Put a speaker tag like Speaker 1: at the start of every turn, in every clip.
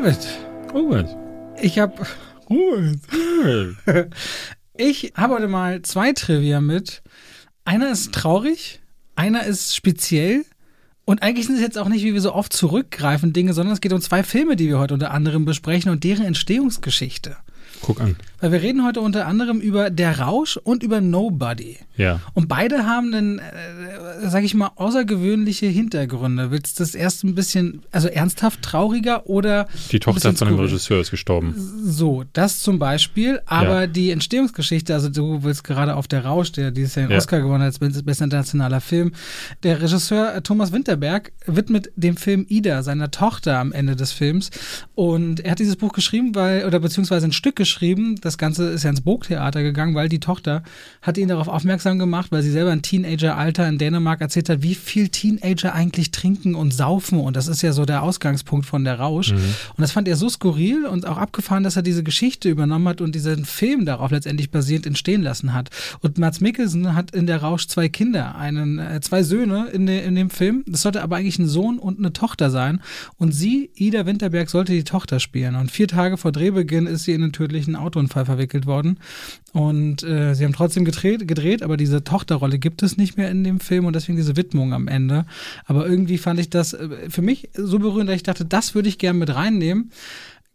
Speaker 1: David,
Speaker 2: Robert.
Speaker 1: ich habe ich habe heute mal zwei Trivia mit. Einer ist traurig, einer ist speziell. Und eigentlich sind es jetzt auch nicht, wie wir so oft zurückgreifen, Dinge, sondern es geht um zwei Filme, die wir heute unter anderem besprechen und deren Entstehungsgeschichte.
Speaker 2: Guck an.
Speaker 1: Weil wir reden heute unter anderem über Der Rausch und über Nobody.
Speaker 2: Ja.
Speaker 1: Und beide haben einen, äh, sag ich mal, außergewöhnliche Hintergründe. Willst du das erst ein bisschen, also ernsthaft trauriger oder
Speaker 2: Die Tochter von dem
Speaker 1: skurril?
Speaker 2: Regisseur ist gestorben.
Speaker 1: So, das zum Beispiel. Aber
Speaker 2: Ja.
Speaker 1: die Entstehungsgeschichte, also du willst gerade auf Der Rausch, der dieses Jahr den
Speaker 2: Ja.
Speaker 1: Oscar gewonnen hat als best- bester internationaler Film. Der Regisseur äh, Thomas Winterberg widmet dem Film Ida seiner Tochter am Ende des Films. Und er hat dieses Buch geschrieben, weil, oder beziehungsweise ein Stück geschrieben. Das Ganze ist ja ins Burgtheater gegangen, weil die Tochter hat ihn darauf aufmerksam gemacht, weil sie selber ein Teenager-Alter in Dänemark erzählt hat, wie viel Teenager eigentlich trinken und saufen. Und das ist ja so der Ausgangspunkt von der Rausch. Und das fand er so skurril und auch abgefahren, dass er diese Geschichte übernommen hat und diesen Film darauf letztendlich basierend entstehen lassen hat. Und Mats Mikkelsen hat in der Rausch zwei Kinder, einen, äh, zwei Söhne in, de, in dem Film. Das sollte aber eigentlich ein Sohn und eine Tochter sein. Und sie, Ida Winterberg, sollte die Tochter spielen. Und vier Tage vor Drehbeginn ist sie in einen tödlichen Autounfall verwickelt worden. Und äh, sie haben trotzdem gedreht, gedreht, aber diese Tochterrolle gibt es nicht mehr in dem Film und deswegen diese Widmung am Ende. Aber irgendwie fand ich das äh, für mich so berührend, dass ich dachte, das würde ich gerne mit reinnehmen.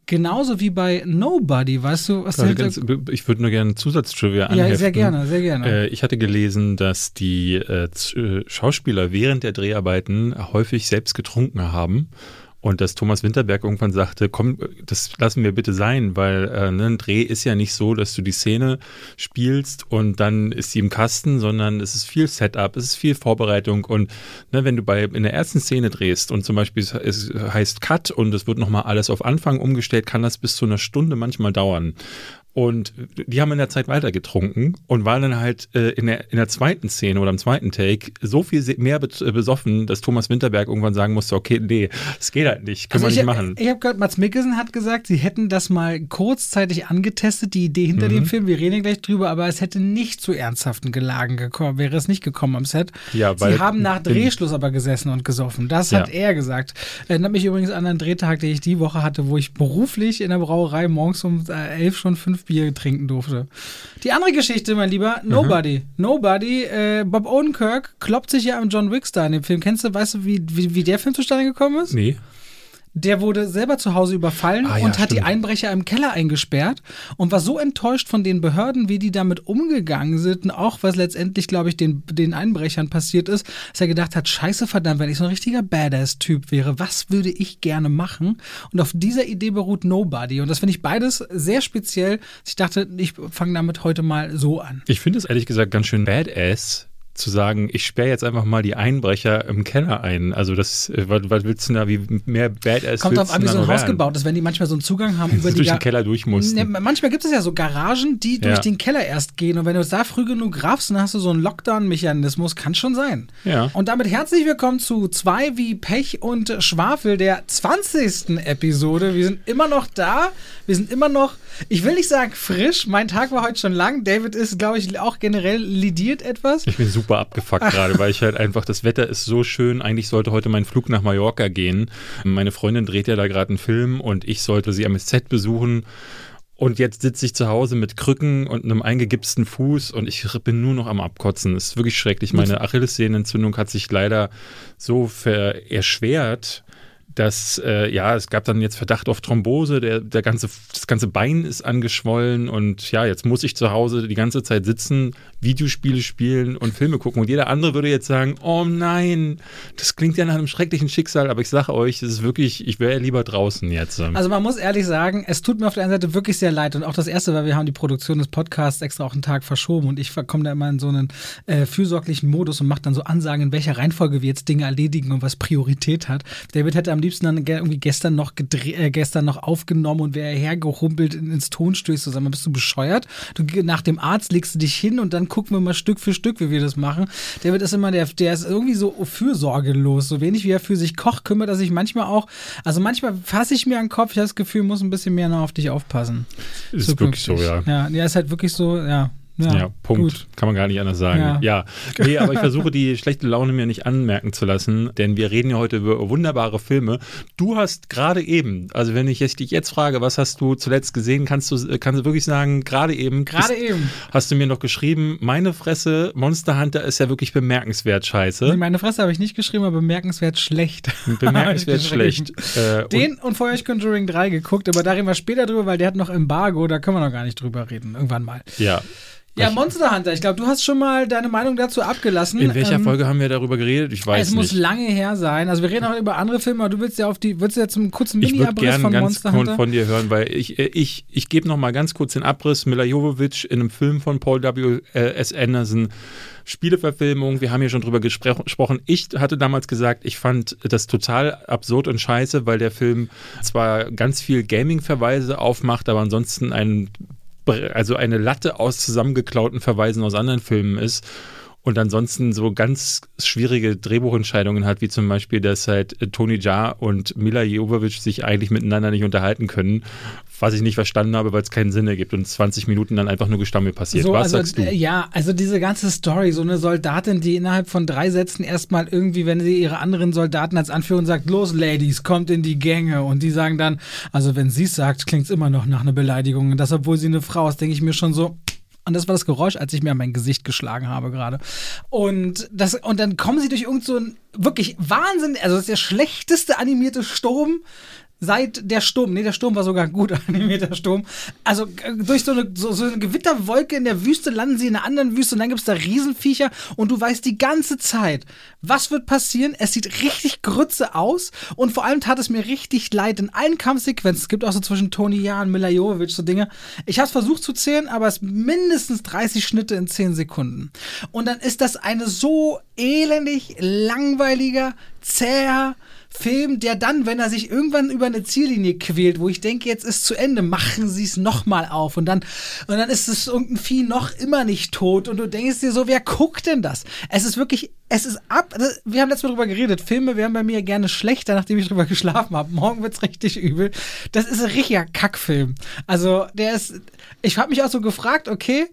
Speaker 1: Genauso wie bei Nobody, weißt du, was
Speaker 2: Also ganz, ich würde nur gerne einen Zusatztrivia anheften.
Speaker 1: Ja, sehr gerne, sehr gerne.
Speaker 2: Äh, ich hatte gelesen, dass die äh, äh, Schauspieler während der Dreharbeiten häufig selbst getrunken haben. Und dass Thomas Winterberg irgendwann sagte, komm, das lassen wir bitte sein, weil äh, ne, ein Dreh ist ja nicht so, dass du die Szene spielst und dann ist sie im Kasten, sondern es ist viel Setup, es ist viel Vorbereitung und ne, wenn du bei in der ersten Szene drehst und zum Beispiel es, heißt Cut und es wird nochmal alles auf Anfang umgestellt, kann das bis zu einer Stunde manchmal dauern. Und die haben in der Zeit weiter getrunken und waren dann halt äh, in, der, in der zweiten Szene oder im zweiten Take so viel mehr besoffen, dass Thomas Winterberg irgendwann sagen musste, okay, nee, das geht halt nicht, können
Speaker 1: Also
Speaker 2: wir
Speaker 1: ich,
Speaker 2: nicht machen.
Speaker 1: Ich habe gehört, Mats Mikkelsen hat gesagt, sie hätten das mal kurzzeitig angetestet, die Idee hinter dem Film. Wir reden gleich drüber, aber es hätte nicht zu ernsthaften Gelagen gekommen, wäre es nicht gekommen am Set.
Speaker 2: Ja, weil-
Speaker 1: sie haben nach Drehschluss aber gesessen und gesoffen. Das hat
Speaker 2: Ja.
Speaker 1: er gesagt. Erinnert mich übrigens an einen Drehtag, den ich die Woche hatte, wo ich beruflich in der Brauerei morgens um äh, elf schon fünf Bier trinken durfte. Die andere Geschichte, mein Lieber, Nobody. Nobody, äh, Bob Odenkirk kloppt sich ja am John Wick Star in dem Film. Kennst du, weißt du, wie, wie, wie der Film zustande gekommen ist?
Speaker 2: Nee.
Speaker 1: Der wurde selber zu Hause überfallen
Speaker 2: Ah, ja,
Speaker 1: und hat die
Speaker 2: stimmt.
Speaker 1: Einbrecher im Keller eingesperrt und war so enttäuscht von den Behörden, wie die damit umgegangen sind, und auch was letztendlich, glaube ich, den, den Einbrechern passiert ist, dass er gedacht hat, scheiße verdammt, wenn ich so ein richtiger Badass-Typ wäre, was würde ich gerne machen? Und auf dieser Idee beruht Nobody. Und das finde ich beides sehr speziell. Ich dachte, ich fange damit heute mal so an.
Speaker 2: Ich finde es ehrlich gesagt ganz schön badass zu sagen, ich sperre jetzt einfach mal die Einbrecher im Keller ein. Also das, äh, was, was willst du da, wie mehr Badass
Speaker 1: Kommt drauf an, wie so ein Haus
Speaker 2: werden?
Speaker 1: gebaut ist, wenn die manchmal so einen Zugang haben über
Speaker 2: Dass du
Speaker 1: die
Speaker 2: durch den Keller durch musst.
Speaker 1: Ne, manchmal gibt es ja so Garagen, die durch
Speaker 2: Ja.
Speaker 1: den Keller erst gehen. Und wenn du es da früh genug raffst, dann hast du so einen Lockdown-Mechanismus. Kann schon sein.
Speaker 2: Ja.
Speaker 1: Und damit herzlich willkommen zu zwei wie Pech und Schwafel der 20. Episode. Wir sind immer noch da. Wir sind immer noch, ich will nicht sagen frisch. Mein Tag war heute schon lang. David ist, glaube ich, auch generell lidiert etwas.
Speaker 2: Ich bin super abgefuckt gerade, weil ich halt einfach, das Wetter ist so schön. Eigentlich sollte heute mein Flug nach Mallorca gehen. Meine Freundin dreht ja da gerade einen Film und ich sollte sie am Set besuchen. Und jetzt sitze ich zu Hause mit Krücken und einem eingegipsten Fuß und ich bin nur noch am Abkotzen. Es ist wirklich schrecklich. Meine Achillessehnenentzündung hat sich leider so erschwert, dass, äh, ja, es gab dann jetzt Verdacht auf Thrombose, der, der ganze, das ganze Bein ist angeschwollen und ja, jetzt muss ich zu Hause die ganze Zeit sitzen, Videospiele spielen und Filme gucken. Und jeder andere würde jetzt sagen, oh nein, das klingt ja nach einem schrecklichen Schicksal, aber ich sage euch, es ist wirklich, ich wäre lieber draußen jetzt.
Speaker 1: Also man muss ehrlich sagen, es tut mir auf der einen Seite wirklich sehr leid und auch das erste, weil wir haben die Produktion des Podcasts extra auch einen Tag verschoben und ich komme da immer in so einen äh, fürsorglichen Modus und mache dann so Ansagen, in welcher Reihenfolge wir jetzt Dinge erledigen und was Priorität hat. David hätte am liebsten dann ge- irgendwie gestern noch äh, gestern noch aufgenommen und wäre hergehumpelt in- ins sag mal, bist du bescheuert? Du nach dem Arzt legst du dich hin und dann gucken wir mal Stück für Stück, wie wir das machen. David ist immer der, der ist irgendwie so fürsorgelos, so wenig wie er für sich kocht, kümmert er sich manchmal auch. Also manchmal fasse ich mir an den Kopf, ich habe das Gefühl, muss ein bisschen mehr noch auf dich aufpassen.
Speaker 2: Ist wirklich so, ja.
Speaker 1: Ja, ja, ist halt wirklich so, ja.
Speaker 2: Ja, ja Punkt. Gut. Kann man gar nicht anders sagen. Ja. ja. Nee, aber ich versuche die schlechte Laune mir nicht anmerken zu lassen, denn wir reden ja heute über wunderbare Filme. Du hast gerade eben, also wenn ich dich jetzt frage, was hast du zuletzt gesehen, kannst du, kannst du wirklich sagen, gerade eben.
Speaker 1: Gerade eben.
Speaker 2: Hast du mir noch geschrieben, meine Fresse, Monster Hunter ist ja wirklich bemerkenswert scheiße. Nee,
Speaker 1: meine Fresse habe ich nicht geschrieben, aber bemerkenswert schlecht.
Speaker 2: Bemerkenswert schlecht.
Speaker 1: Äh, Den und, und vorher ich Conjuring 3 geguckt, aber da reden wir später drüber, weil der hat noch Embargo, da können wir noch gar nicht drüber reden, irgendwann mal.
Speaker 2: Ja.
Speaker 1: Ja, Monster Hunter. Ich glaube, du hast schon mal deine Meinung dazu abgelassen.
Speaker 2: In welcher ähm, Folge haben wir darüber geredet? Ich weiß
Speaker 1: es
Speaker 2: nicht.
Speaker 1: Es muss lange her sein. Also wir reden auch über andere Filme, aber du willst ja auf die, willst du jetzt einen kurzen Mini-Abriss von Monster Hunter? Ich
Speaker 2: ganz von dir hören, weil ich, äh, ich, ich gebe noch mal ganz kurz den Abriss. Mila Jovovich in einem Film von Paul W. S. Anderson. Spieleverfilmung, wir haben hier schon drüber gesprochen. Ich hatte damals gesagt, ich fand das total absurd und scheiße, weil der Film zwar ganz viel Gaming-Verweise aufmacht, aber ansonsten ein also eine Latte aus zusammengeklauten Verweisen aus anderen Filmen ist und ansonsten so ganz schwierige Drehbuchentscheidungen hat, wie zum Beispiel, dass halt Tony Jaa und Mila Jovovich sich eigentlich miteinander nicht unterhalten können, was ich nicht verstanden habe, weil es keinen Sinn ergibt und 20 Minuten dann einfach nur Gestammel passiert. So, was
Speaker 1: also,
Speaker 2: sagst du?
Speaker 1: Äh, ja, also diese ganze Story, so eine Soldatin, die innerhalb von drei Sätzen erstmal irgendwie, wenn sie ihre anderen Soldaten als Anführer sagt, los Ladies, kommt in die Gänge und die sagen dann, also wenn sie es sagt, klingt es immer noch nach einer Beleidigung und das, obwohl sie eine Frau ist, denke ich mir schon so, und das war das Geräusch, als ich mir an mein Gesicht geschlagen habe gerade. Und das, und dann kommen sie durch irgend so ein wirklich Wahnsinn, also das ist der schlechteste animierte Sturm seit der Sturm, nee, der Sturm war sogar gut animierter Sturm. Also durch so eine, so, so eine Gewitterwolke in der Wüste landen sie in einer anderen Wüste und dann gibt es da Riesenviecher und du weißt die ganze Zeit, was wird passieren. Es sieht richtig grütze aus und vor allem tat es mir richtig leid in allen Kampfsequenzen. Es gibt auch so zwischen Tony Ja und Mila Jovovich so Dinge. Ich habe es versucht zu zählen, aber es mindestens 30 Schnitte in 10 Sekunden. Und dann ist das eine so elendig langweiliger, zäher, Film, der dann, wenn er sich irgendwann über eine Ziellinie quält, wo ich denke, jetzt ist zu Ende, machen sie es nochmal auf und dann, und dann ist es irgendein Vieh noch immer nicht tot und du denkst dir so, wer guckt denn das? Es ist wirklich, es ist ab, wir haben letztes Mal drüber geredet, Filme werden bei mir gerne schlechter, nachdem ich drüber geschlafen habe. Morgen wird's richtig übel. Das ist ein richtiger Kackfilm. Also, der ist, ich habe mich auch so gefragt, okay,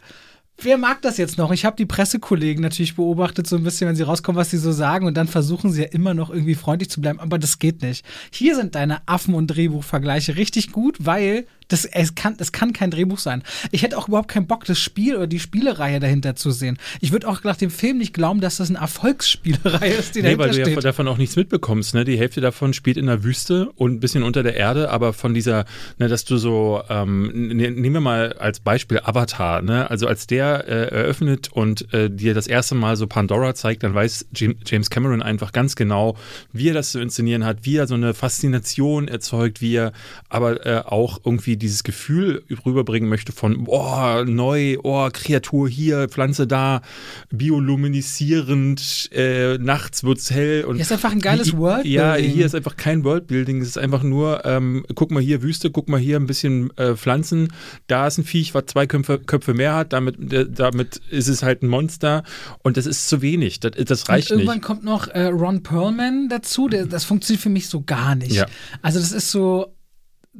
Speaker 1: wer mag das jetzt noch? Ich habe die Pressekollegen natürlich beobachtet, so ein bisschen, wenn sie rauskommen, was sie so sagen. Und dann versuchen sie ja immer noch irgendwie freundlich zu bleiben. Aber das geht nicht. Hier sind deine Affen- und Drehbuchvergleiche richtig gut, weil das, es, kann, es kann kein Drehbuch sein. Ich hätte auch überhaupt keinen Bock, das Spiel oder die Spielereihe dahinter zu sehen. Ich würde auch nach dem Film nicht glauben, dass das eine Erfolgsspielereihe ist, die nee, dahinter
Speaker 2: weil du ja davon auch nichts mitbekommst. Ne? Die Hälfte davon spielt in der Wüste und ein bisschen unter der Erde, aber von dieser, ne, dass du so, ähm, ne, nehmen wir mal als Beispiel Avatar, ne? also als der äh, eröffnet und äh, dir das erste Mal so Pandora zeigt, dann weiß James Cameron einfach ganz genau, wie er das zu inszenieren hat, wie er so eine Faszination erzeugt, wie er aber äh, auch irgendwie dieses Gefühl rüberbringen möchte von, oh, neu, oh, Kreatur hier, Pflanze da, bioluminisierend, äh, nachts wird's hell. Und
Speaker 1: hier ist einfach ein geiles Worldbuilding.
Speaker 2: Ja, hier ist einfach kein Worldbuilding, es ist einfach nur, ähm, guck mal hier Wüste, guck mal hier ein bisschen äh, Pflanzen, da ist ein Viech, was zwei Köpfe, Köpfe mehr hat, damit, äh, damit ist es halt ein Monster und das ist zu wenig, das, das reicht
Speaker 1: und irgendwann
Speaker 2: nicht.
Speaker 1: kommt noch äh, Ron Perlman dazu, der, das funktioniert für mich so gar nicht. Ja. Also das ist so,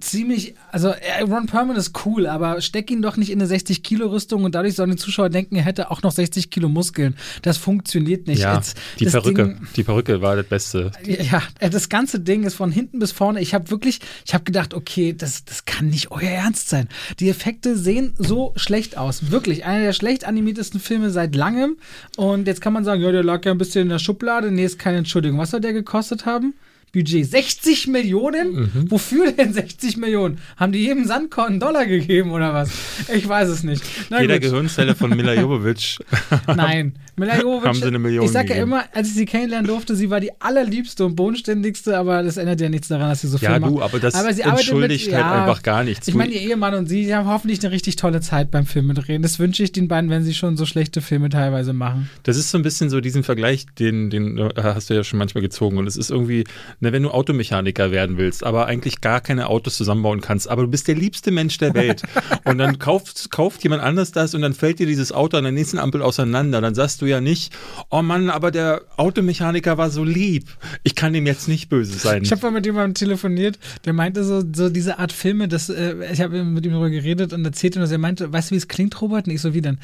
Speaker 1: ziemlich, also Ron Perlman ist cool, aber steck ihn doch nicht in eine 60-Kilo-Rüstung und dadurch sollen die Zuschauer denken, er hätte auch noch 60 Kilo Muskeln. Das funktioniert nicht.
Speaker 2: Ja, Jetzt, die Perücke, Ding, die Perücke war das Beste.
Speaker 1: Ja, das ganze Ding ist von hinten bis vorne. Ich habe wirklich, ich habe gedacht, okay, das, das kann nicht euer Ernst sein. Die Effekte sehen so schlecht aus. Wirklich, einer der schlecht animiertesten Filme seit langem. Und jetzt kann man sagen, ja, der lag ja ein bisschen in der Schublade. Nee, ist keine Entschuldigung. Was soll der gekostet haben? Budget. 60 Millionen? Mhm. Wofür denn 60 Millionen? Haben die jedem Sandkorn einen Dollar gegeben oder was? Ich weiß es nicht.
Speaker 2: Na Jeder gut. Gehirnzelle von Mila Jovovich.
Speaker 1: Nein, Mila Jovovich. Haben sie eine Million Ich sage ja immer, als ich sie kennenlernen durfte, sie war die allerliebste und bodenständigste, aber das ändert ja nichts daran, dass sie so viel
Speaker 2: Ja, du, aber das aber entschuldigt mit, halt ja, einfach gar nichts.
Speaker 1: Ich meine, ihr Ehemann und sie, sie haben hoffentlich eine richtig tolle Zeit beim Filme drehen. Das wünsche ich den beiden, wenn sie schon so schlechte Filme teilweise machen.
Speaker 2: Das ist so ein bisschen so diesen Vergleich, den, den hast du ja schon manchmal gezogen und es ist irgendwie ne, wenn du Automechaniker werden willst, aber eigentlich gar keine Autos zusammenbauen kannst, aber du bist der liebste Mensch der Welt und dann kauft, kauft jemand anders das und dann fällt dir dieses Auto an der nächsten Ampel auseinander, dann sagst du ja nicht, oh Mann, aber der Automechaniker war so lieb, ich kann dem jetzt nicht böse sein.
Speaker 1: Ich habe mal mit jemandem telefoniert, der meinte so, so diese Art Filme, dass, äh, ich habe mit ihm darüber geredet und erzählt ihm, dass er meinte, weißt du, wie es klingt, Robert? Und ich so, wie denn?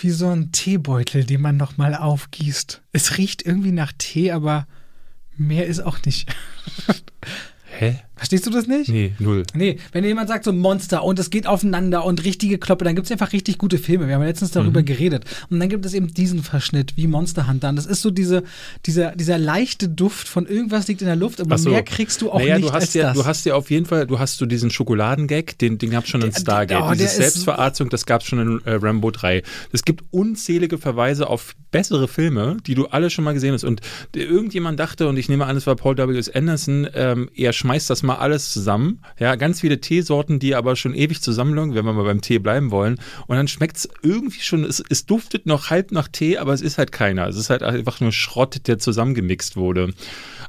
Speaker 1: Wie so ein Teebeutel, den man nochmal aufgießt. Es riecht irgendwie nach Tee, aber mehr ist auch nicht.
Speaker 2: Hä?
Speaker 1: Verstehst du das nicht?
Speaker 2: Nee, null.
Speaker 1: Nee, wenn jemand sagt so Monster und es geht aufeinander und richtige Kloppe, dann gibt es einfach richtig gute Filme. Wir haben ja letztens darüber mhm. geredet. Und dann gibt es eben diesen Verschnitt wie Monster Hunter. Und das ist so diese, dieser, dieser leichte Duft von irgendwas liegt in der Luft, aber so. mehr kriegst du auch
Speaker 2: naja,
Speaker 1: nicht
Speaker 2: du hast
Speaker 1: als
Speaker 2: ja,
Speaker 1: das.
Speaker 2: Du hast ja auf jeden Fall, du hast so diesen Schokoladengag, den, den gab es schon in Stargate.
Speaker 1: oh, der
Speaker 2: Diese
Speaker 1: ist-
Speaker 2: Selbstverarztung, das gab es schon in äh, Rambo 3. Es gibt unzählige Verweise auf bessere Filme, die du alle schon mal gesehen hast. Und irgendjemand dachte, und ich nehme an, es war Paul W.S. Anderson, ähm, er schmeißt das mal alles zusammen. Ja, ganz viele Teesorten, die aber schon ewig zusammenlungen, wenn wir mal beim Tee bleiben wollen. Und dann schmeckt es irgendwie schon, es, es duftet noch halb nach Tee, aber es ist halt keiner. Es ist halt einfach nur Schrott, der zusammengemixt wurde.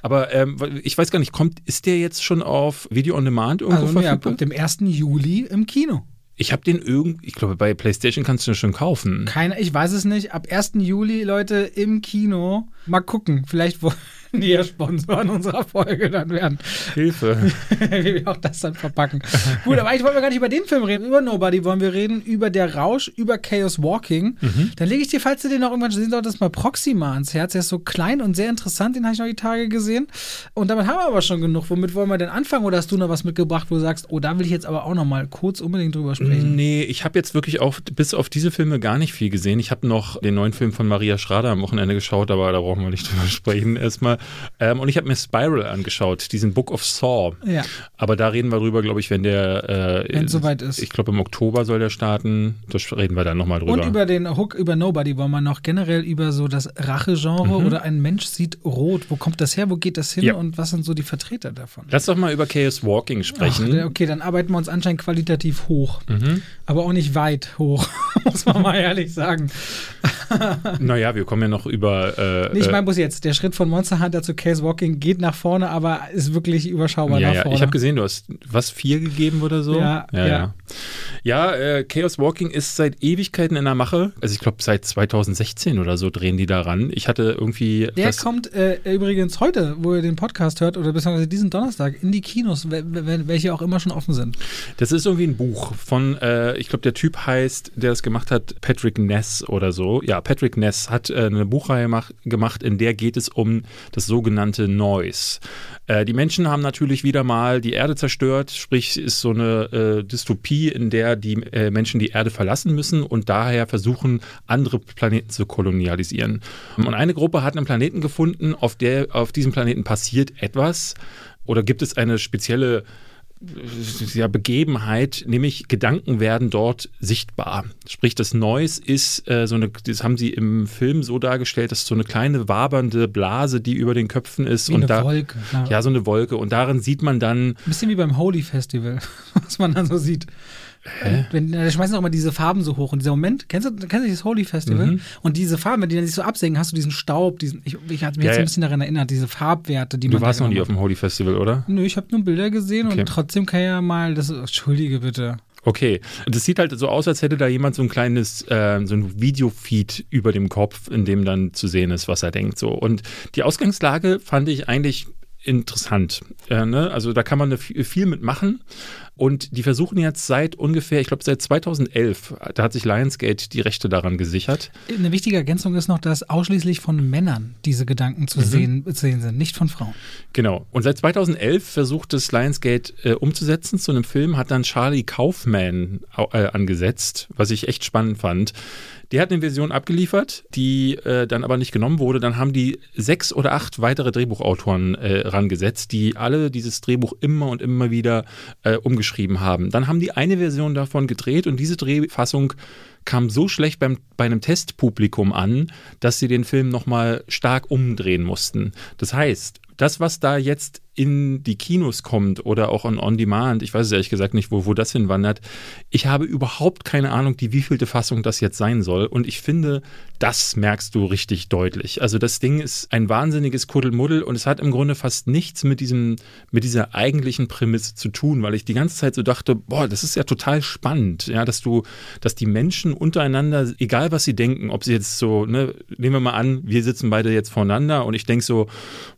Speaker 2: Aber ähm, ich weiß gar nicht, kommt, ist der jetzt schon auf Video on Demand irgendwo
Speaker 1: also, ja,
Speaker 2: verfügbar?
Speaker 1: ab dem 1. Juli im Kino.
Speaker 2: ich habe den irgendwie, ich glaube, bei PlayStation kannst du den schon kaufen.
Speaker 1: Keine, ich weiß es nicht. Ab 1. Juli, Leute, im Kino. Mal gucken. Vielleicht wollen die ja Sponsoren unserer Folge dann werden.
Speaker 2: Hilfe.
Speaker 1: wie wir auch das dann verpacken. Gut, aber eigentlich wollen wir gar nicht über den Film reden. Über Nobody wollen wir reden, über Der Rausch, über Chaos Walking. Dann lege ich dir, falls du den noch irgendwann sehen solltest, mal Proxima ans Herz. Der ist so klein und sehr interessant, den habe ich noch die Tage gesehen. Und damit haben wir aber schon genug. Womit wollen wir denn anfangen? Oder hast du noch was mitgebracht, wo du sagst, oh, da will ich jetzt aber auch noch mal kurz unbedingt drüber sprechen?
Speaker 2: Nee, ich habe jetzt wirklich auch bis auf diese Filme gar nicht viel gesehen. Ich habe noch den neuen Film von Maria Schrader am Wochenende geschaut, aber da brauchen wir nicht drüber sprechen erstmal. Ähm, und ich habe mir Spiral angeschaut, diesen Book of Saw.
Speaker 1: Ja.
Speaker 2: Aber da reden wir drüber, glaube ich, wenn der. Äh,
Speaker 1: Wenn's soweit ist.
Speaker 2: Ich glaube, im Oktober soll der starten. Da reden wir dann nochmal drüber.
Speaker 1: Und über den Hook, über Nobody wollen wir noch generell über so das Rache-Genre oder ein Mensch sieht rot. Wo kommt das her? Wo geht das hin?
Speaker 2: Ja.
Speaker 1: Und was sind so die Vertreter davon?
Speaker 2: Lass doch mal über Chaos Walking
Speaker 1: Ach,
Speaker 2: sprechen.
Speaker 1: der- okay, dann arbeiten wir uns anscheinend qualitativ hoch.
Speaker 2: Mhm.
Speaker 1: Aber auch nicht weit hoch, muss man mal ehrlich sagen.
Speaker 2: naja, wir kommen ja noch über. Äh,
Speaker 1: Nee, ich
Speaker 2: äh,
Speaker 1: meine, muss jetzt, der Schritt von Monster Hunter zu Case Walking geht nach vorne, aber ist wirklich überschaubar
Speaker 2: ja,
Speaker 1: nach
Speaker 2: ja.
Speaker 1: vorne.
Speaker 2: Ich habe gesehen, du hast was vier gegeben oder so.
Speaker 1: Ja,
Speaker 2: ja.
Speaker 1: ja.
Speaker 2: Ja, äh, Chaos Walking ist seit Ewigkeiten in der Mache. Also ich glaube seit 2016 oder so drehen die daran. Ich hatte irgendwie
Speaker 1: der
Speaker 2: das,
Speaker 1: kommt äh, übrigens heute, wo ihr den Podcast hört, oder beziehungsweise diesen Donnerstag in die Kinos, wel- wel- welche auch immer schon offen sind.
Speaker 2: das ist irgendwie ein Buch von, äh, ich glaube der Typ heißt, der das gemacht hat, Patrick Ness oder so. Ja, Patrick Ness hat äh, eine Buchreihe mach, gemacht, in der geht es um das sogenannte Noise. Äh, die Menschen haben natürlich wieder mal die Erde zerstört, sprich ist so eine äh, Dystopie, in der die äh, Menschen die Erde verlassen müssen und daher versuchen, andere Planeten zu kolonialisieren. Und eine Gruppe hat einen Planeten gefunden, auf der auf diesem Planeten passiert etwas oder gibt es eine spezielle ja, Begebenheit, nämlich Gedanken werden dort sichtbar. Sprich, das Noise ist äh, so eine, das haben sie im Film so dargestellt, das ist so eine kleine wabernde Blase, die über den Köpfen ist
Speaker 1: Wie
Speaker 2: und
Speaker 1: eine
Speaker 2: da
Speaker 1: Wolke. Ja.
Speaker 2: ja so eine Wolke und darin sieht man dann
Speaker 1: Ein bisschen wie beim Holy Festival, was man dann so sieht. Wenn, da schmeißen auch mal diese Farben so hoch. Und dieser Moment, kennst du, kennst du das Holy Festival?
Speaker 2: Mhm.
Speaker 1: Und diese Farben, wenn die dann sich so absenken, hast du diesen Staub, diesen, ich, ich hatte mich
Speaker 2: Ja,
Speaker 1: jetzt ein bisschen daran erinnert, diese Farbwerte, die
Speaker 2: du
Speaker 1: man da
Speaker 2: warst noch nie auf dem Holy Festival, oder?
Speaker 1: Nö, ich habe nur Bilder gesehen
Speaker 2: Okay.
Speaker 1: und trotzdem kann ja mal das. Entschuldige bitte.
Speaker 2: Okay. Und es sieht halt so aus, als hätte da jemand so ein kleines, äh, so ein Videofeed über dem Kopf, in dem dann zu sehen ist, was er denkt. So. Und die Ausgangslage fand ich eigentlich interessant. Äh, ne? Also da kann man ne- viel mitmachen. Und die versuchen jetzt seit ungefähr, ich glaube seit 2011, da hat sich Lionsgate die Rechte daran gesichert.
Speaker 1: Eine wichtige Ergänzung ist noch, dass ausschließlich von Männern diese Gedanken
Speaker 2: Mhm.
Speaker 1: zu sehen, zu sehen sind, nicht von Frauen.
Speaker 2: Genau. Und seit 2011 versucht es Lionsgate äh, umzusetzen zu einem Film, hat dann Charlie Kaufman au- äh, angesetzt, was ich echt spannend fand. Der hat eine Version abgeliefert, die äh, dann aber nicht genommen wurde. Dann haben die sechs oder acht weitere Drehbuchautoren äh, rangesetzt, die alle dieses Drehbuch immer und immer wieder äh, umgeschrieben haben. Dann haben die eine Version davon gedreht und diese Drehfassung kam so schlecht beim, bei einem Testpublikum an, dass sie den Film nochmal stark umdrehen mussten. Das heißt, das, was da jetzt in die Kinos kommt oder auch on, on Demand, ich weiß es ehrlich gesagt nicht, wo, wo das hinwandert. Ich habe überhaupt keine Ahnung, die wievielte Fassung das jetzt sein soll. Und ich finde, das merkst du richtig deutlich. Also das Ding ist ein wahnsinniges Kuddelmuddel und es hat im Grunde fast nichts mit diesem, mit dieser eigentlichen Prämisse zu tun, weil ich die ganze Zeit so dachte, boah, das ist ja total spannend, ja, dass du, dass die Menschen untereinander, egal was sie denken, ob sie jetzt so, ne, nehmen wir mal an, wir sitzen beide jetzt voneinander und ich denke so,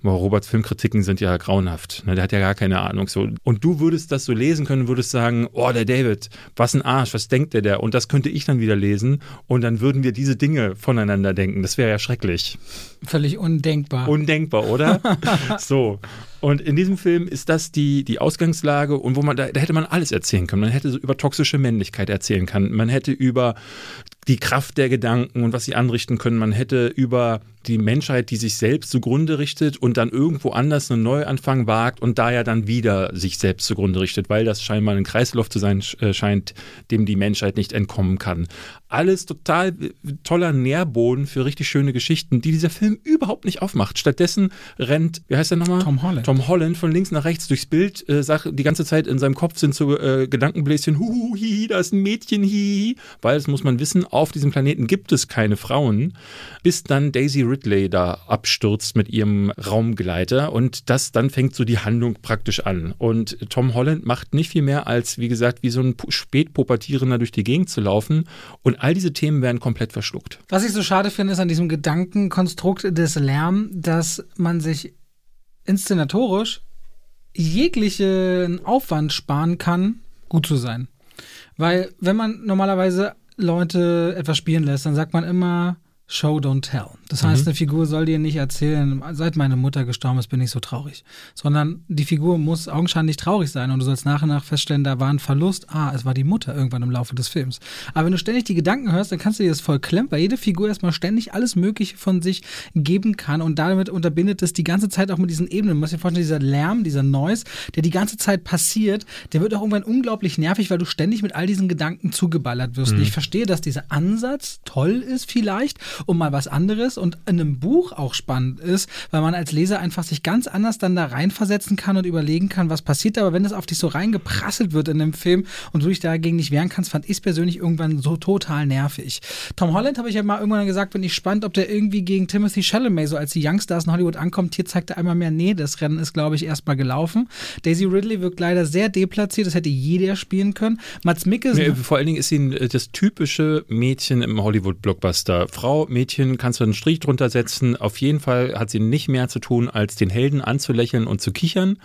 Speaker 2: boah, Roberts Filmkritiken sind ja grauenhaft grauenhaft. Ne? Der hat ja gar keine Ahnung. So. Und du würdest das so lesen können, würdest sagen, oh, der David, was ein Arsch, was denkt der da? Und das könnte ich dann wieder lesen und dann würden wir diese Dinge voneinander denken. Das wäre ja schrecklich.
Speaker 1: Völlig undenkbar.
Speaker 2: Undenkbar, oder? so. Und in diesem Film ist das die, die Ausgangslage und wo man, da, da hätte man alles erzählen können. Man hätte so über toxische Männlichkeit erzählen können. Man hätte über die Kraft der Gedanken und was sie anrichten können. Man hätte über die Menschheit, die sich selbst zugrunde richtet und dann irgendwo anders einen Neuanfang wagt und da ja dann wieder sich selbst zugrunde richtet, weil das scheinbar ein Kreislauf zu sein äh, scheint, dem die Menschheit nicht entkommen kann. Alles total äh, toller Nährboden für richtig schöne Geschichten, die dieser Film überhaupt nicht aufmacht. Stattdessen rennt, wie heißt der nochmal?
Speaker 1: Tom Holland.
Speaker 2: Tom Holland von links nach rechts durchs Bild, äh, sagt die ganze Zeit in seinem Kopf sind so äh, Gedankenbläschen, hu, hi, da ist ein Mädchen, hi, weil das muss man wissen, auf diesem Planeten gibt es keine Frauen, bis dann Daisy Ridley da abstürzt mit ihrem Raumgleiter und das dann fängt so die Handlung praktisch an. Und Tom Holland macht nicht viel mehr als, wie gesagt, wie so ein Spätpubertierender durch die Gegend zu laufen und all diese Themen werden komplett verschluckt.
Speaker 1: Was ich so schade finde, ist an diesem Gedankenkonstrukt des Lärm, dass man sich inszenatorisch jeglichen Aufwand sparen kann, gut zu sein. Weil wenn man normalerweise Leute etwas spielen lässt, dann sagt man immer Show, don't tell. Das heißt, mhm. eine Figur soll dir nicht erzählen, seit meine Mutter gestorben ist, bin ich so traurig. Sondern die Figur muss augenscheinlich traurig sein und du sollst nach und nach feststellen, da war ein Verlust. Ah, es war die Mutter irgendwann im Laufe des Films. Aber wenn du ständig die Gedanken hörst, dann kannst du dir das voll klemmen, weil jede Figur erstmal ständig alles Mögliche von sich geben kann und damit unterbindet es die ganze Zeit auch mit diesen Ebenen. Du musst dir vorstellen, dieser Lärm, dieser Noise, der die ganze Zeit passiert, der wird auch irgendwann unglaublich nervig, weil du ständig mit all diesen Gedanken zugeballert wirst. Mhm. Ich verstehe, dass dieser Ansatz toll ist vielleicht, um mal was anderes und in einem Buch auch spannend ist, weil man als Leser einfach sich ganz anders dann da reinversetzen kann und überlegen kann, was passiert. Aber wenn es auf dich so reingeprasselt wird in dem Film und du dich dagegen nicht wehren kannst, fand ich es persönlich irgendwann so total nervig. Tom Holland habe ich ja mal irgendwann gesagt, bin ich spannend, ob der irgendwie gegen Timothy Chalamet, so als die Youngstars in Hollywood ankommt, hier zeigt er einmal mehr, nee, das Rennen ist, glaube ich, erstmal gelaufen. Daisy Ridley wirkt leider sehr deplatziert, das hätte jeder spielen können. Mats Mikkelsen.
Speaker 2: Nee, vor allen Dingen ist sie das typische Mädchen im Hollywood-Blockbuster. Frau, Mädchen, kannst du einen Strich drunter setzen. Auf jeden Fall hat sie nicht mehr zu tun, als den Helden anzulächeln und zu kichern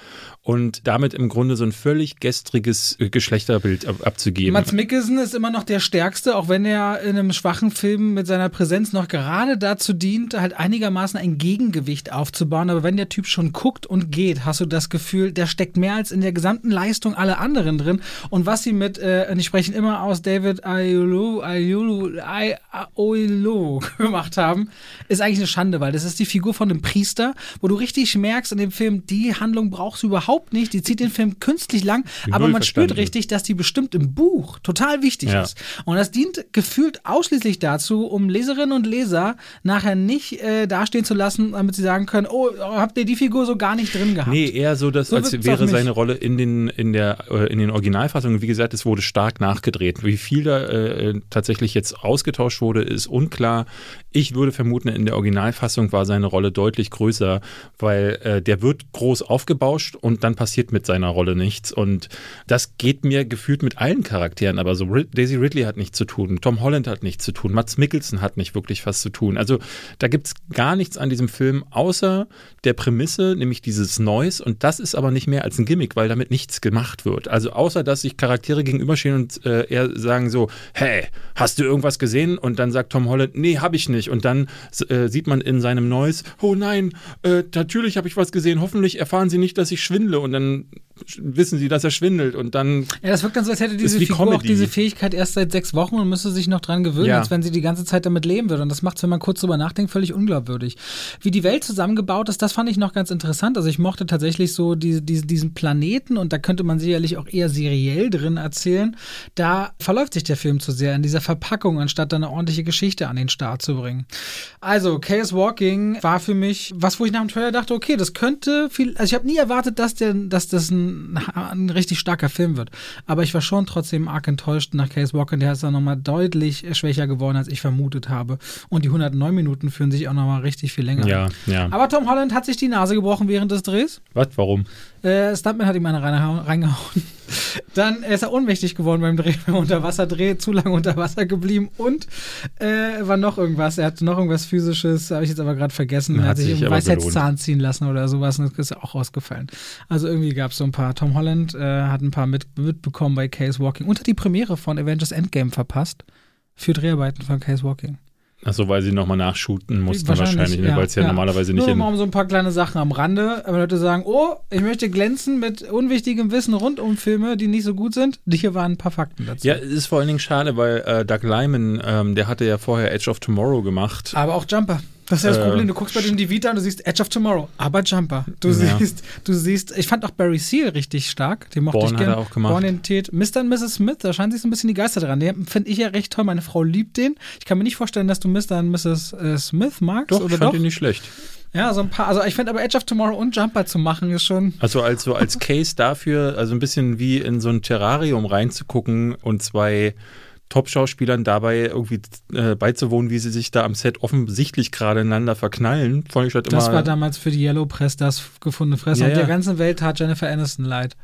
Speaker 2: und damit im Grunde so ein völlig gestriges äh, Geschlechterbild ab abzugeben.
Speaker 1: Mats Mikkelsen ist immer noch der Stärkste, auch wenn er in einem schwachen Film mit seiner Präsenz noch gerade dazu dient, halt einigermaßen ein Gegengewicht aufzubauen. Aber wenn der Typ schon guckt und geht, hast du das Gefühl, der steckt mehr als in der gesamten Leistung aller anderen drin. Und was sie mit, äh, und ich spreche immer aus David Ayulu, Ayulu, Ayulu gemacht haben, ist eigentlich eine Schande, weil das ist die Figur von einem Priester, wo du richtig merkst in dem Film, die Handlung brauchst du überhaupt überhaupt nicht. Die zieht den Film künstlich lang, aber man spürt richtig, dass die bestimmt im Buch total wichtig ja. ist. Und das dient gefühlt ausschließlich dazu, um Leserinnen und Leser nachher nicht äh, dastehen zu lassen, damit sie sagen können, oh, habt ihr die Figur so gar nicht drin gehabt?
Speaker 2: Nee, eher so, dass, so als wäre seine Rolle in den, in, der, äh, in den Originalfassungen, wie gesagt, es wurde stark nachgedreht. Wie viel da äh, tatsächlich jetzt ausgetauscht wurde, ist unklar. Ich würde vermuten, in der Originalfassung war seine Rolle deutlich größer, weil äh, der wird groß aufgebauscht und dann passiert mit seiner Rolle nichts. Und das geht mir gefühlt mit allen Charakteren, aber so Daisy Ridley hat nichts zu tun, Tom Holland hat nichts zu tun, Mats Mikkelsen hat nicht wirklich was zu tun. Also da gibt es gar nichts an diesem Film, außer der Prämisse, nämlich dieses Neues. Und das ist aber nicht mehr als ein Gimmick, weil damit nichts gemacht wird. Also außer, dass sich Charaktere gegenüberstehen und äh, eher sagen so, hey, hast du irgendwas gesehen? Und dann sagt Tom Holland, nee, hab ich nicht. Und dann äh, sieht man in seinem Neues, oh nein, äh, natürlich habe ich was gesehen, hoffentlich erfahren sie nicht, dass ich schwindle. Und dann wissen sie, dass er schwindelt und dann.
Speaker 1: Ja, das wirkt dann so, als hätte diese Figur Comedy. auch diese Fähigkeit erst seit sechs Wochen und müsste sich noch dran gewöhnen, ja. als wenn sie die ganze Zeit damit leben würde. Und das macht es, wenn man kurz drüber nachdenkt, völlig unglaubwürdig. Wie die Welt zusammengebaut ist, das fand ich noch ganz interessant. Also ich mochte tatsächlich so die, die, diesen Planeten und da könnte man sicherlich auch eher seriell drin erzählen. Da verläuft sich der Film zu sehr in dieser Verpackung, anstatt dann eine ordentliche Geschichte an den Start zu bringen. Also, Chaos Walking war für mich was, wo ich nach dem Trailer dachte, okay, das könnte viel. Also ich habe nie erwartet, dass, der, dass das ein, ein richtig starker Film wird. Aber ich war schon trotzdem arg enttäuscht nach Case Walker. Der ist dann nochmal deutlich schwächer geworden, als ich vermutet habe. Und die 109 Minuten fühlen sich auch nochmal richtig viel länger
Speaker 2: ja, Ja.
Speaker 1: Aber Tom Holland hat sich die Nase gebrochen während des Drehs.
Speaker 2: Was? Warum?
Speaker 1: Äh, Stuntman hat ihm eine reingehauen. Dann ist er ohnmächtig geworden beim Dreh, beim Unterwasserdreh, zu lange unter Wasser geblieben und äh, war noch irgendwas. Er hatte noch irgendwas physisches, habe ich jetzt aber gerade vergessen. Er hat, sich, sich Weisheitszahn ziehen lassen oder sowas und das ist auch rausgefallen. Also irgendwie gab es so ein paar. Tom Holland äh, hat ein paar mit, mitbekommen bei Case Walking und hat die Premiere von Avengers Endgame verpasst für Dreharbeiten von Case Walking.
Speaker 2: Achso, weil sie nochmal nachshooten mussten wahrscheinlich, wahrscheinlich ne? ja, weil es ja, ja, normalerweise nicht
Speaker 1: Nur mal um so ein paar kleine Sachen am Rande, aber Leute sagen, oh, ich möchte glänzen mit unwichtigem Wissen rund um Filme, die nicht so gut sind. Hier waren ein paar Fakten dazu.
Speaker 2: Ja, es ist vor allen Dingen schade, weil äh, Doug Lyman, ähm, der hatte ja vorher Edge of Tomorrow gemacht.
Speaker 1: Aber auch Jumper. Das ist ja das äh, Problem. Du guckst bei dem die Vita und du siehst Edge of Tomorrow, aber Jumper. Du ja. siehst, du siehst, ich fand auch Barry Seal richtig stark. Den mochte Born ich gerne.
Speaker 2: auch gemacht.
Speaker 1: Born Identität. Mr. und Mrs. Smith, da scheinen sich so ein bisschen die Geister dran. Den finde ich ja recht toll. Meine Frau liebt den. Ich kann mir nicht vorstellen, dass du Mr. und Mrs. Äh, Smith magst.
Speaker 2: Doch,
Speaker 1: oder
Speaker 2: ich fand doch? ihn nicht schlecht.
Speaker 1: Ja, so ein paar. Also ich finde aber Edge of Tomorrow und Jumper zu machen ist schon.
Speaker 2: Also als, so als Case dafür, also ein bisschen wie in so ein Terrarium reinzugucken und zwei Top-Schauspielern dabei irgendwie äh, beizuwohnen, wie sie sich da am Set offensichtlich gerade ineinander verknallen. Fand ich halt
Speaker 1: immer, das war damals für die Yellow Press das gefundene Fresse. Ja, und ja. der ganzen Welt tat Jennifer Aniston leid.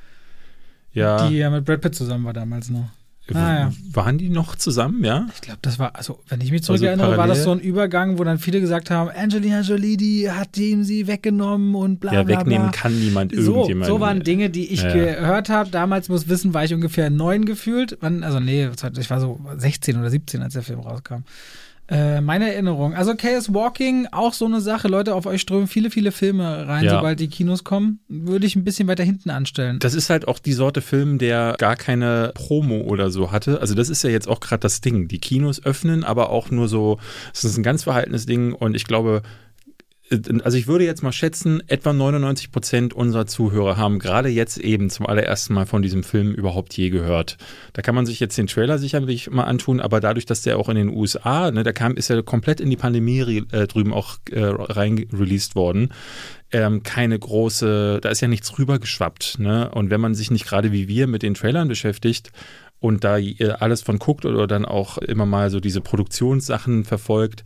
Speaker 2: Ja.
Speaker 1: Die ja mit Brad Pitt zusammen war damals noch.
Speaker 2: Ah, ja. Waren die noch zusammen, ja?
Speaker 1: Ich glaube, das war, also wenn ich mich zurückerinnere, also war das so ein Übergang, wo dann viele gesagt haben, Angelina Jolie, die hat ihm sie weggenommen und bla bla
Speaker 2: bla. Ja, wegnehmen kann niemand irgendjemand.
Speaker 1: So, so waren Dinge, die ich ja. gehört habe. Damals muss wissen, war ich ungefähr neun gefühlt. Also nee, ich war so 16 oder 17, als der Film rauskam. Äh, meine Erinnerung. Also Chaos Walking, auch so eine Sache. Leute, auf euch strömen viele, viele Filme rein, ja. sobald die Kinos kommen. Würde ich ein bisschen weiter hinten anstellen.
Speaker 2: Das ist halt auch die Sorte Film, der gar keine Promo oder so hatte. Also das ist ja jetzt auch gerade das Ding. Die Kinos öffnen, aber auch nur so, es ist ein ganz verhaltenes Ding und ich glaube, also ich würde jetzt mal schätzen, etwa 99 Prozent unserer Zuhörer haben gerade jetzt eben zum allerersten Mal von diesem Film überhaupt je gehört. Da kann man sich jetzt den Trailer sicherlich mal antun, aber dadurch, dass der auch in den USA, ne, der kam, ist ja komplett in die Pandemie äh, drüben auch äh, rein released worden. Ähm, keine große, da ist ja nichts rübergeschwappt. Ne? Und wenn man sich nicht gerade wie wir mit den Trailern beschäftigt und da alles von guckt oder dann auch immer mal so diese Produktionssachen verfolgt,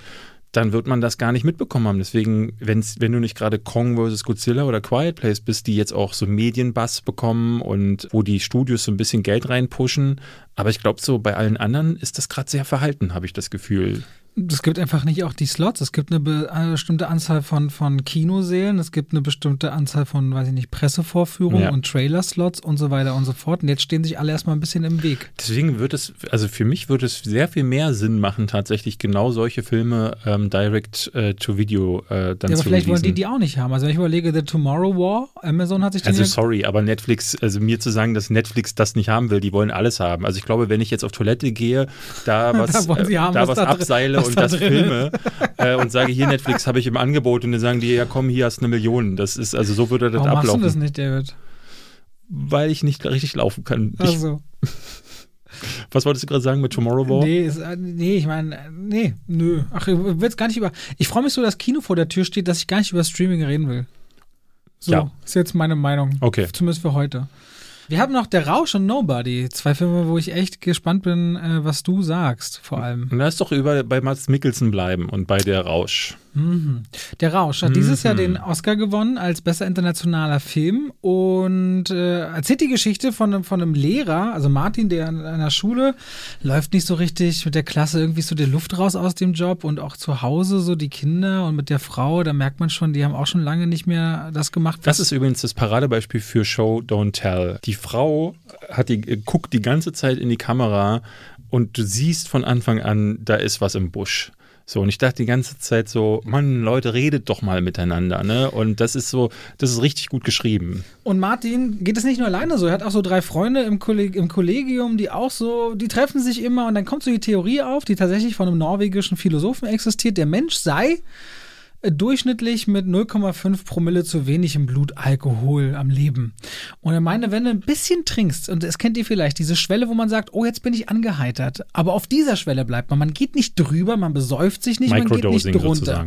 Speaker 2: dann wird man das gar nicht mitbekommen haben. Deswegen, wenn's, wenn du nicht gerade Kong vs. Godzilla oder Quiet Place bist, die jetzt auch so Medienbass bekommen und wo die Studios so ein bisschen Geld reinpushen. Aber ich glaube, so bei allen anderen ist das gerade sehr verhalten, habe ich das Gefühl
Speaker 1: es gibt einfach nicht auch die Slots. Es gibt eine, eine, bestimmte Anzahl von, von Kinosälen, es gibt eine bestimmte Anzahl von, weiß ich nicht, Pressevorführungen ja. und Trailer-Slots und so weiter und so fort. Und jetzt stehen sich alle erstmal ein bisschen im Weg.
Speaker 2: Deswegen wird es, also für mich würde es sehr viel mehr Sinn machen, tatsächlich genau solche Filme ähm, direct äh, to Video äh, dann ja, aber zu
Speaker 1: vielleicht releasen. wollen die die auch nicht haben. Also wenn ich überlege, The Tomorrow War, Amazon hat sich den
Speaker 2: Also sorry, aber Netflix, also mir zu sagen, dass Netflix das nicht haben will, die wollen alles haben. Also ich glaube, wenn ich jetzt auf Toilette gehe, da was, da, äh, da was, was abseile und das drin. filme äh, und sage, hier Netflix habe ich im Angebot und dann sagen die, ja komm, hier hast du eine Million. Das ist, also so würde das Warum ablaufen. Warum
Speaker 1: machst du das nicht, David?
Speaker 2: Weil ich nicht richtig laufen kann.
Speaker 1: Ach so.
Speaker 2: Was wolltest du gerade sagen mit Tomorrow War?
Speaker 1: Nee, ist, äh, nee ich meine, nee, nö. Ach, ich will jetzt gar nicht über. Ich freue mich so, dass Kino vor der Tür steht, dass ich gar nicht über Streaming reden will. So, ja. ist jetzt meine Meinung.
Speaker 2: Okay.
Speaker 1: Zumindest für heute. Wir haben noch Der Rausch und Nobody. Zwei Filme, wo ich echt gespannt bin, äh, was du sagst, vor allem.
Speaker 2: Lass doch über bei Mats Mikkelsen bleiben und bei Der Rausch.
Speaker 1: Mhm. Der Rausch hat mhm. dieses Jahr den Oscar gewonnen als bester internationaler Film und äh, erzählt die Geschichte von, von einem Lehrer, also Martin, der an einer Schule läuft nicht so richtig mit der Klasse irgendwie so die Luft raus aus dem Job und auch zu Hause so die Kinder und mit der Frau, da merkt man schon, die haben auch schon lange nicht mehr das gemacht.
Speaker 2: Das ist übrigens das Paradebeispiel für Show Don't Tell. Die Frau hat die, guckt die ganze Zeit in die Kamera und du siehst von Anfang an, da ist was im Busch. So, und ich dachte die ganze Zeit so, Mann, Leute, redet doch mal miteinander, ne? Und das ist so, das ist richtig gut geschrieben.
Speaker 1: Und Martin geht es nicht nur alleine so, er hat auch so drei Freunde im, Kolleg im Kollegium, die auch so, die treffen sich immer und dann kommt so die Theorie auf, die tatsächlich von einem norwegischen Philosophen existiert, der Mensch sei durchschnittlich mit 0,5 Promille zu wenig im Blut Alkohol am Leben. Und er meine, wenn du ein bisschen trinkst, und das kennt ihr vielleicht, diese Schwelle, wo man sagt, oh, jetzt bin ich angeheitert, aber auf dieser Schwelle bleibt man. Man geht nicht drüber, man besäuft sich nicht, man geht nicht drunter.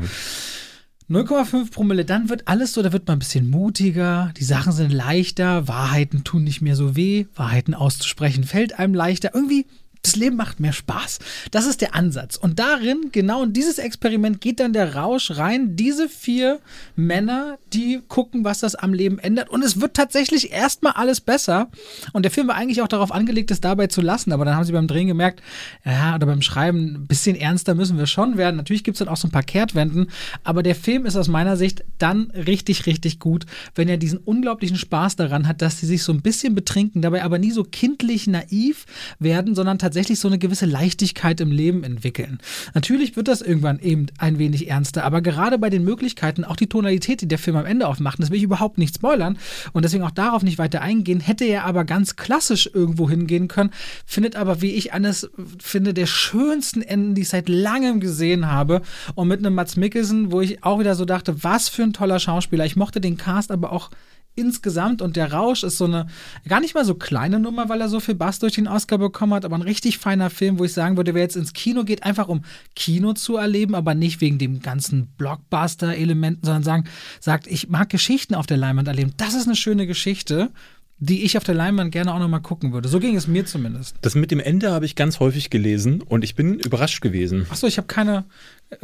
Speaker 1: 0,5 Promille, dann wird alles so, da wird man ein bisschen mutiger, die Sachen sind leichter, Wahrheiten tun nicht mehr so weh, Wahrheiten auszusprechen fällt einem leichter. Irgendwie das Leben macht mehr Spaß. Das ist der Ansatz. Und darin, genau in dieses Experiment geht dann der Rausch rein. Diese vier Männer, die gucken, was das am Leben ändert. Und es wird tatsächlich erstmal alles besser. Und der Film war eigentlich auch darauf angelegt, es dabei zu lassen. Aber dann haben sie beim Drehen gemerkt, ja, oder beim Schreiben, ein bisschen ernster müssen wir schon werden. Natürlich gibt es dann auch so ein paar Kehrtwenden. Aber der Film ist aus meiner Sicht dann richtig, richtig gut, wenn er diesen unglaublichen Spaß daran hat, dass sie sich so ein bisschen betrinken, dabei aber nie so kindlich naiv werden, sondern tatsächlich tatsächlich so eine gewisse Leichtigkeit im Leben entwickeln. Natürlich wird das irgendwann eben ein wenig ernster, aber gerade bei den Möglichkeiten, auch die Tonalität, die der Film am Ende aufmacht, das will ich überhaupt nicht spoilern und deswegen auch darauf nicht weiter eingehen, hätte er aber ganz klassisch irgendwo hingehen können, findet aber, wie ich eines finde, der schönsten Enden, die ich seit langem gesehen habe und mit einem Mats Mikkelsen, wo ich auch wieder so dachte, was für ein toller Schauspieler. Ich mochte den Cast aber auch insgesamt und der Rausch ist so eine gar nicht mal so kleine Nummer, weil er so viel Bass durch den Oscar bekommen hat, aber ein richtig feiner Film, wo ich sagen würde, wer jetzt ins Kino geht, einfach um Kino zu erleben, aber nicht wegen dem ganzen Blockbuster-Elementen, sondern sagen, sagt, ich mag Geschichten auf der Leinwand erleben. Das ist eine schöne Geschichte die ich auf der Leinwand gerne auch nochmal gucken würde. So ging es mir zumindest.
Speaker 2: Das mit dem Ende habe ich ganz häufig gelesen und ich bin überrascht gewesen.
Speaker 1: Achso, ich habe keine.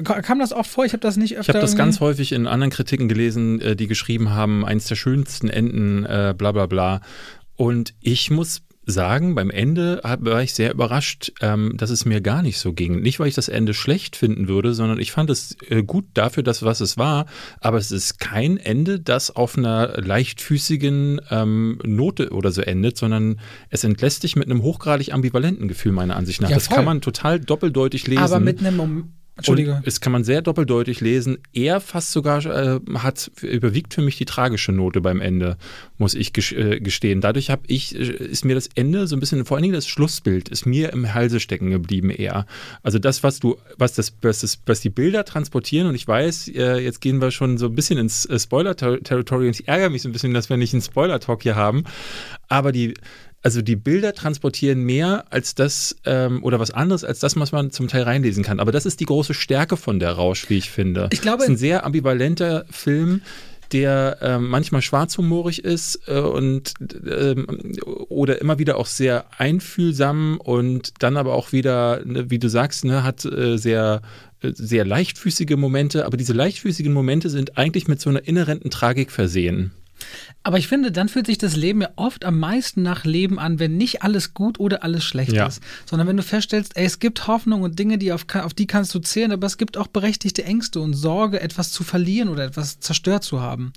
Speaker 1: Kam das oft vor? Ich habe das nicht
Speaker 2: öfter. Ich habe das ganz häufig in anderen Kritiken gelesen, äh, die geschrieben haben, eins der schönsten Enden, äh, bla bla bla. Und ich muss sagen, beim Ende war ich sehr überrascht, ähm, dass es mir gar nicht so ging. Nicht, weil ich das Ende schlecht finden würde, sondern ich fand es äh, gut dafür, dass was es war. Aber es ist kein Ende, das auf einer leichtfüßigen ähm, Note oder so endet, sondern es entlässt dich mit einem hochgradig ambivalenten Gefühl, meiner Ansicht nach. Ja, das kann man total doppeldeutig lesen. Aber
Speaker 1: mit einem Entschuldige. Und
Speaker 2: es kann man sehr doppeldeutig lesen. Er fast sogar äh, hat überwiegt für mich die tragische Note beim Ende, muss ich äh, gestehen. Dadurch habe ich äh, ist mir das Ende so ein bisschen vor allen Dingen das Schlussbild ist mir im Halse stecken geblieben eher. Also das was du was das was, das, was die Bilder transportieren und ich weiß, äh, jetzt gehen wir schon so ein bisschen ins äh, Spoiler Territory und ich ärgere mich so ein bisschen, dass wir nicht einen Spoiler Talk hier haben, aber die also die Bilder transportieren mehr als das ähm, oder was anderes als das, was man zum Teil reinlesen kann. Aber das ist die große Stärke von der Rausch, wie ich finde.
Speaker 1: Ich glaube,
Speaker 2: es ist ein sehr ambivalenter Film der äh, manchmal schwarzhumorig ist äh, und äh, oder immer wieder auch sehr einfühlsam und dann aber auch wieder, ne, wie du sagst, ne, hat äh, sehr äh, sehr leichtfüßige Momente, aber diese leichtfüßigen Momente sind eigentlich mit so einer inhärenten Tragik versehen.
Speaker 1: Aber ich finde, dann fühlt sich das Leben ja oft am meisten nach Leben an, wenn nicht alles gut oder alles schlecht ja. ist, sondern wenn du feststellst, ey, es gibt Hoffnung und Dinge, die auf, auf die kannst du zählen, aber es gibt auch berechtigte Ängste und Sorge, etwas zu verlieren oder etwas zerstört zu haben.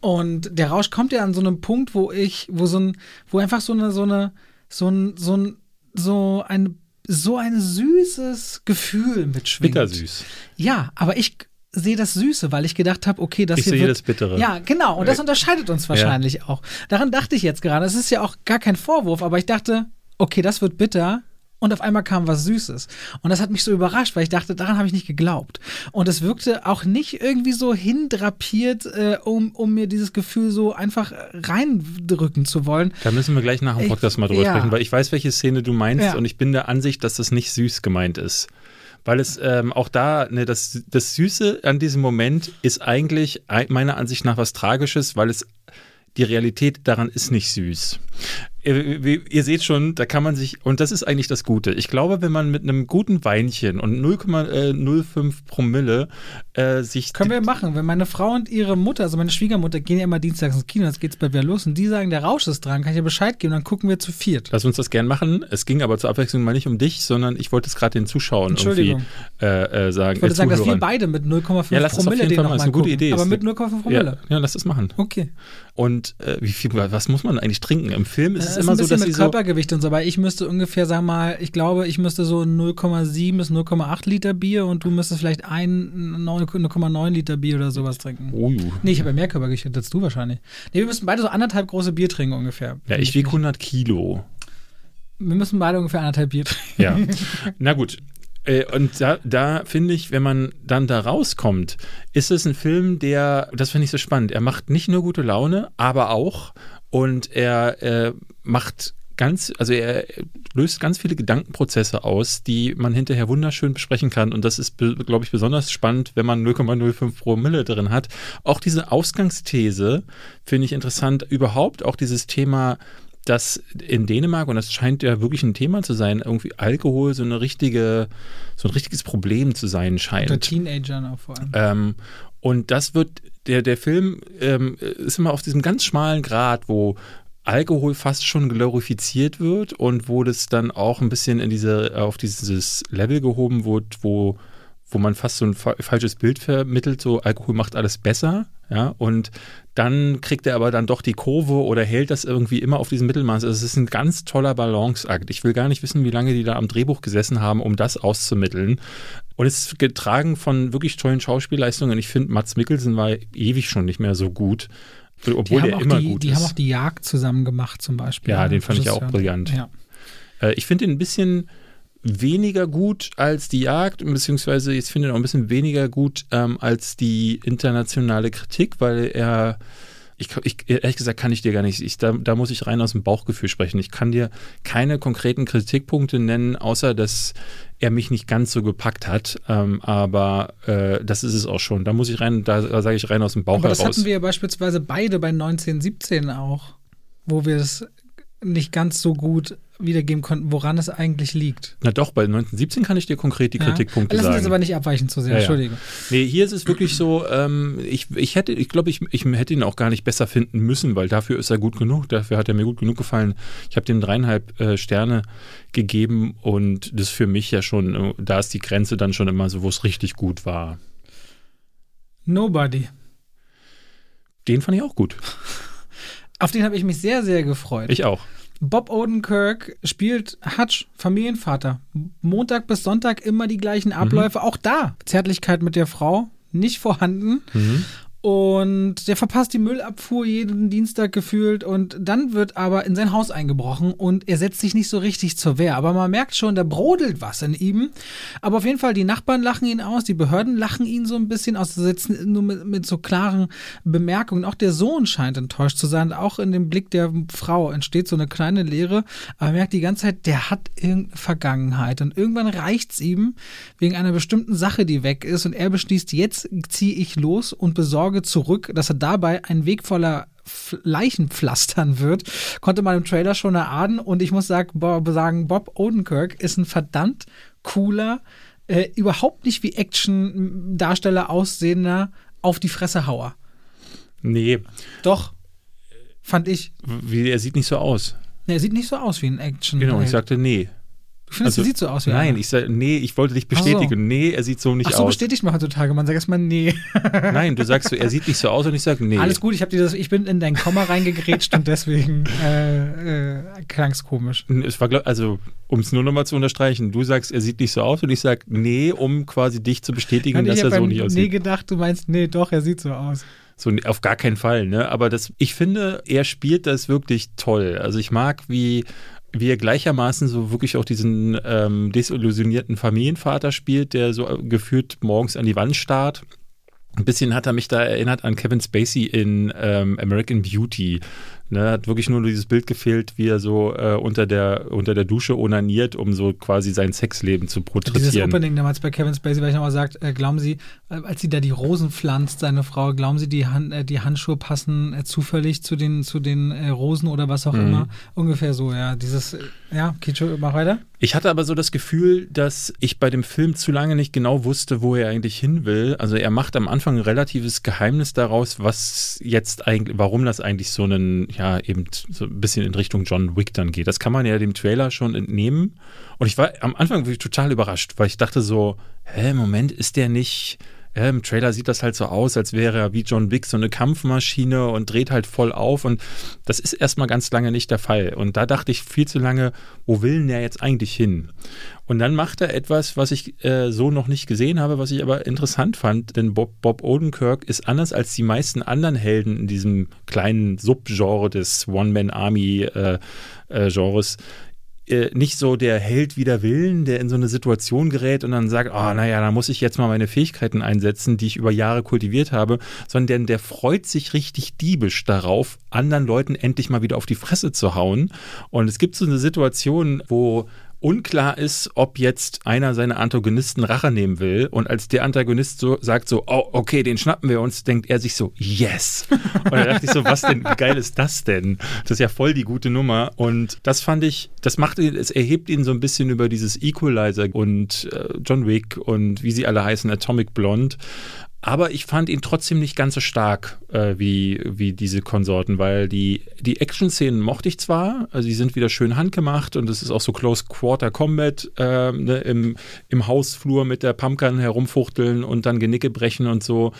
Speaker 1: Und der Rausch kommt ja an so einem Punkt, wo ich, wo so ein, wo einfach so eine, so eine, so ein, so ein, so ein, so ein süßes Gefühl mitschwingt.
Speaker 2: Bittersüß.
Speaker 1: Ja, aber ich sehe das Süße, weil ich gedacht habe, okay, das
Speaker 2: ich
Speaker 1: hier
Speaker 2: sehe
Speaker 1: wird,
Speaker 2: das Bittere.
Speaker 1: Ja, genau. Und das unterscheidet uns wahrscheinlich ja. auch. Daran dachte ich jetzt gerade. Es ist ja auch gar kein Vorwurf, aber ich dachte, okay, das wird bitter. Und auf einmal kam was Süßes. Und das hat mich so überrascht, weil ich dachte, daran habe ich nicht geglaubt. Und es wirkte auch nicht irgendwie so hindrapiert, äh, um, um mir dieses Gefühl so einfach reindrücken zu wollen.
Speaker 2: Da müssen wir gleich nach dem Podcast ich, mal drüber ja. sprechen, weil ich weiß, welche Szene du meinst ja. und ich bin der Ansicht, dass das nicht süß gemeint ist weil es ähm, auch da, ne, das, das Süße an diesem Moment ist eigentlich meiner Ansicht nach was Tragisches, weil es die Realität daran ist nicht süß ihr, ihr, seht schon, da kann man sich, und das ist eigentlich das Gute. Ich glaube, wenn man mit einem guten Weinchen und 0,05 Promille äh, sich.
Speaker 1: Können wir machen. Wenn meine Frau und ihre Mutter, also meine Schwiegermutter, gehen ja immer dienstags ins Kino, jetzt geht's bei wieder los und die sagen, der Rausch ist dran, kann ich ja Bescheid geben, dann gucken wir zu viert.
Speaker 2: Lass uns das gern machen. Es ging aber zur Abwechslung mal nicht um dich, sondern ich wollte es gerade den Zuschauern irgendwie äh, äh, sagen.
Speaker 1: Ich wollte sagen, dass wir beide mit 0,5
Speaker 2: ja, Promille den nochmal gute Idee.
Speaker 1: Aber mit 0,5 Promille.
Speaker 2: Ja, ja, lass das machen.
Speaker 1: Okay.
Speaker 2: Und äh, wie viel, was muss man eigentlich trinken? Im Film ist es ist immer
Speaker 1: ein
Speaker 2: so,
Speaker 1: bisschen
Speaker 2: dass
Speaker 1: mit
Speaker 2: sie so.
Speaker 1: Körpergewicht und so, weil ich müsste ungefähr, sag mal, ich glaube, ich müsste so 0,7 bis 0,8 Liter Bier und du müsstest vielleicht ein 0,9 Liter Bier oder sowas trinken.
Speaker 2: Oh,
Speaker 1: Nee, ich habe ja mehr Körpergewicht als du wahrscheinlich. Nee, wir müssen beide so anderthalb große Bier trinken ungefähr.
Speaker 2: ja, ich wiege 100 Kilo.
Speaker 1: Wir müssen beide ungefähr anderthalb Bier trinken.
Speaker 2: Ja. Na gut. Äh, Und da, da finde ich, wenn man dann da rauskommt, ist es ein Film, der, das finde ich so spannend, er macht nicht nur gute Laune, aber auch, und er äh, macht ganz, also er löst ganz viele Gedankenprozesse aus, die man hinterher wunderschön besprechen kann. Und das ist, glaube ich, besonders spannend, wenn man 0,05 Promille drin hat. Auch diese Ausgangsthese finde ich interessant. Überhaupt auch dieses Thema, dass in Dänemark, und das scheint ja wirklich ein Thema zu sein, irgendwie Alkohol so eine richtige, so ein richtiges Problem zu sein scheint.
Speaker 1: Unter Teenagern auch vor allem.
Speaker 2: Ähm, und das wird, der, der Film ähm, ist immer auf diesem ganz schmalen Grad, wo Alkohol fast schon glorifiziert wird und wo das dann auch ein bisschen in diese, auf dieses Level gehoben wird, wo, wo man fast so ein fa falsches Bild vermittelt, so Alkohol macht alles besser, ja, und dann kriegt er aber dann doch die Kurve oder hält das irgendwie immer auf diesem Mittelmaß. Also es ist ein ganz toller Balanceakt. Ich will gar nicht wissen, wie lange die da am Drehbuch gesessen haben, um das auszumitteln. Und es ist getragen von wirklich tollen Schauspielleistungen. Ich finde, Mats Mikkelsen war ewig schon nicht mehr so gut. Obwohl
Speaker 1: die haben
Speaker 2: immer
Speaker 1: die,
Speaker 2: gut
Speaker 1: die
Speaker 2: ist.
Speaker 1: haben auch die Jagd zusammen gemacht zum Beispiel.
Speaker 2: Ja, den fand ich auch brillant.
Speaker 1: Ja.
Speaker 2: Äh, ich finde ihn ein bisschen weniger gut als die Jagd, beziehungsweise ich finde ihn auch ein bisschen weniger gut ähm, als die internationale Kritik, weil er, ich, ich, ehrlich gesagt kann ich dir gar nicht, ich, da, da muss ich rein aus dem Bauchgefühl sprechen. Ich kann dir keine konkreten Kritikpunkte nennen, außer dass er mich nicht ganz so gepackt hat, ähm, aber äh, das ist es auch schon. Da muss ich rein, da, da sage ich rein aus dem Bauch
Speaker 1: Aber das
Speaker 2: heraus.
Speaker 1: hatten wir beispielsweise beide bei 1917 auch, wo wir es nicht ganz so gut wiedergeben konnten, woran es eigentlich liegt.
Speaker 2: Na doch, bei 1917 kann ich dir konkret die
Speaker 1: Ja?
Speaker 2: Kritikpunkte
Speaker 1: Lass uns
Speaker 2: sagen.
Speaker 1: jetzt aber nicht abweichen zu sehr,
Speaker 2: Ja, ja.
Speaker 1: Entschuldige.
Speaker 2: Nee, hier ist es wirklich so, ähm, ich, ich hätte, ich glaube, ich, ich hätte ihn auch gar nicht besser finden müssen, weil dafür ist er gut genug, dafür hat er mir gut genug gefallen. Ich habe dem dreieinhalb äh, Sterne gegeben und das ist für mich ja schon, äh, da ist die Grenze dann schon immer so, wo es richtig gut war.
Speaker 1: Nobody.
Speaker 2: Den fand ich auch gut.
Speaker 1: Auf den habe ich mich sehr, sehr gefreut.
Speaker 2: Ich auch.
Speaker 1: Bob Odenkirk spielt Hutch, Familienvater. Montag bis Sonntag immer die gleichen Abläufe. Auch da Zärtlichkeit mit der Frau nicht vorhanden.
Speaker 2: Mhm.
Speaker 1: Und der verpasst die Müllabfuhr jeden Dienstag gefühlt und dann wird aber in sein Haus eingebrochen und er setzt sich nicht so richtig zur Wehr. Aber man merkt schon, da brodelt was in ihm. Aber auf jeden Fall, die Nachbarn lachen ihn aus, die Behörden lachen ihn so ein bisschen aus, setzen nur mit, mit so klaren Bemerkungen. Auch der Sohn scheint enttäuscht zu sein. Auch in dem Blick der Frau entsteht so eine kleine Leere. Aber man merkt die ganze Zeit, der hat irgendeine Vergangenheit. Und irgendwann reicht's ihm wegen einer bestimmten Sache, die weg ist. Und er beschließt, jetzt ziehe ich los und besorge zurück, dass er dabei einen Weg voller F- Leichen pflastern wird, konnte man im Trailer schon erahnen. Und ich muss sagen, Bob, Odenkirk ist ein verdammt cooler, äh, überhaupt nicht wie Action-Darsteller aussehender auf die Fresse Hauer.
Speaker 2: Nee,
Speaker 1: Doch, fand ich.
Speaker 2: wie, er sieht nicht so aus.
Speaker 1: Er sieht nicht so aus wie ein Action.
Speaker 2: Genau, ich sagte nee.
Speaker 1: Du findest, er sieht so aus wie
Speaker 2: Nein,
Speaker 1: einer?
Speaker 2: ich sag, nee, ich wollte dich
Speaker 1: Ach so.
Speaker 2: bestätigen. Nee, er sieht so nicht
Speaker 1: Ach so,
Speaker 2: aus.
Speaker 1: bestätigt man heutzutage. Man sagt erstmal nee.
Speaker 2: Nein, du sagst so, er sieht nicht so aus und ich sage nee.
Speaker 1: Alles gut, ich, hab dir das, ich bin in dein Komma reingegrätscht und deswegen äh, äh, klang es komisch.
Speaker 2: Es war, glaub- also, um es nur nochmal zu unterstreichen, du sagst, er sieht nicht so aus und ich sage, nee, um quasi dich zu bestätigen, dass
Speaker 1: ich
Speaker 2: er so nicht
Speaker 1: Nee
Speaker 2: aussieht.
Speaker 1: gedacht, du meinst, nee, doch, er sieht so aus.
Speaker 2: So, auf gar keinen Fall, ne? Aber das, ich finde, er spielt das wirklich toll. Also ich mag, wie, wie er gleichermaßen so wirklich auch diesen ähm, desillusionierten Familienvater spielt, der so gefühlt morgens an die Wand starrt. Ein bisschen hat er mich da erinnert an Kevin Spacey in ähm, American Beauty. Ne, hat wirklich nur dieses Bild gefehlt, wie er so äh, unter, der, unter der Dusche onaniert, um so quasi sein Sexleben zu
Speaker 1: Dieses
Speaker 2: porträtieren.
Speaker 1: Opening damals bei Kevin Spacey, weil ich nochmal sagt, äh, glauben Sie, äh, als sie da die Rosen pflanzt, seine Frau, glauben Sie, die, Han äh, die Handschuhe passen äh, zufällig zu den, zu den äh, Rosen oder was auch
Speaker 2: Mhm.
Speaker 1: immer? Ungefähr so, ja. Dieses, ja, Kicho, mach weiter.
Speaker 2: Ich hatte aber so das Gefühl, dass ich bei dem Film zu lange nicht genau wusste, wo er eigentlich hin will. Also er macht am Anfang ein relatives Geheimnis daraus, was jetzt eigentlich, warum das eigentlich so einen, ja, eben so ein bisschen in Richtung John Wick dann geht. Das kann man ja dem Trailer schon entnehmen. Und ich war am Anfang total überrascht, weil ich dachte so, hä, Moment, ist der nicht, ja, im Trailer sieht das halt so aus, als wäre er wie John Wick so eine Kampfmaschine und dreht halt voll auf. Und das ist erstmal ganz lange nicht der Fall. Und da dachte ich viel zu lange, wo will denn der jetzt eigentlich hin? Und dann macht er etwas, was ich äh, so noch nicht gesehen habe, was ich aber interessant fand. Denn Bob, Bob Odenkirk ist anders als die meisten anderen Helden in diesem kleinen Subgenre des One-Man-Army-Genres. Äh, äh, äh, nicht so der Held wider Willen, der in so eine Situation gerät und dann sagt, oh, naja, da muss ich jetzt mal meine Fähigkeiten einsetzen, die ich über Jahre kultiviert habe, sondern der freut sich richtig diebisch darauf, anderen Leuten endlich mal wieder auf die Fresse zu hauen. Und es gibt so eine Situation, wo unklar ist, ob jetzt einer seiner Antagonisten Rache nehmen will. Und als der Antagonist so sagt so, oh, okay, den schnappen wir uns, denkt er sich so, yes. Und da dachte ich so, was denn, wie geil ist das denn? Das ist ja voll die gute Nummer. Und das fand ich, das macht ihn, es erhebt ihn so ein bisschen über dieses Equalizer und äh, John Wick und wie sie alle heißen, Atomic Blonde. Aber ich fand ihn trotzdem nicht ganz so stark äh, wie, wie diese Konsorten, weil die, die Action-Szenen mochte ich zwar, also sind wieder schön handgemacht und es ist auch so Close Quarter Combat äh, ne, im, im Hausflur mit der Pumpgun herumfuchteln und dann Genicke brechen und so.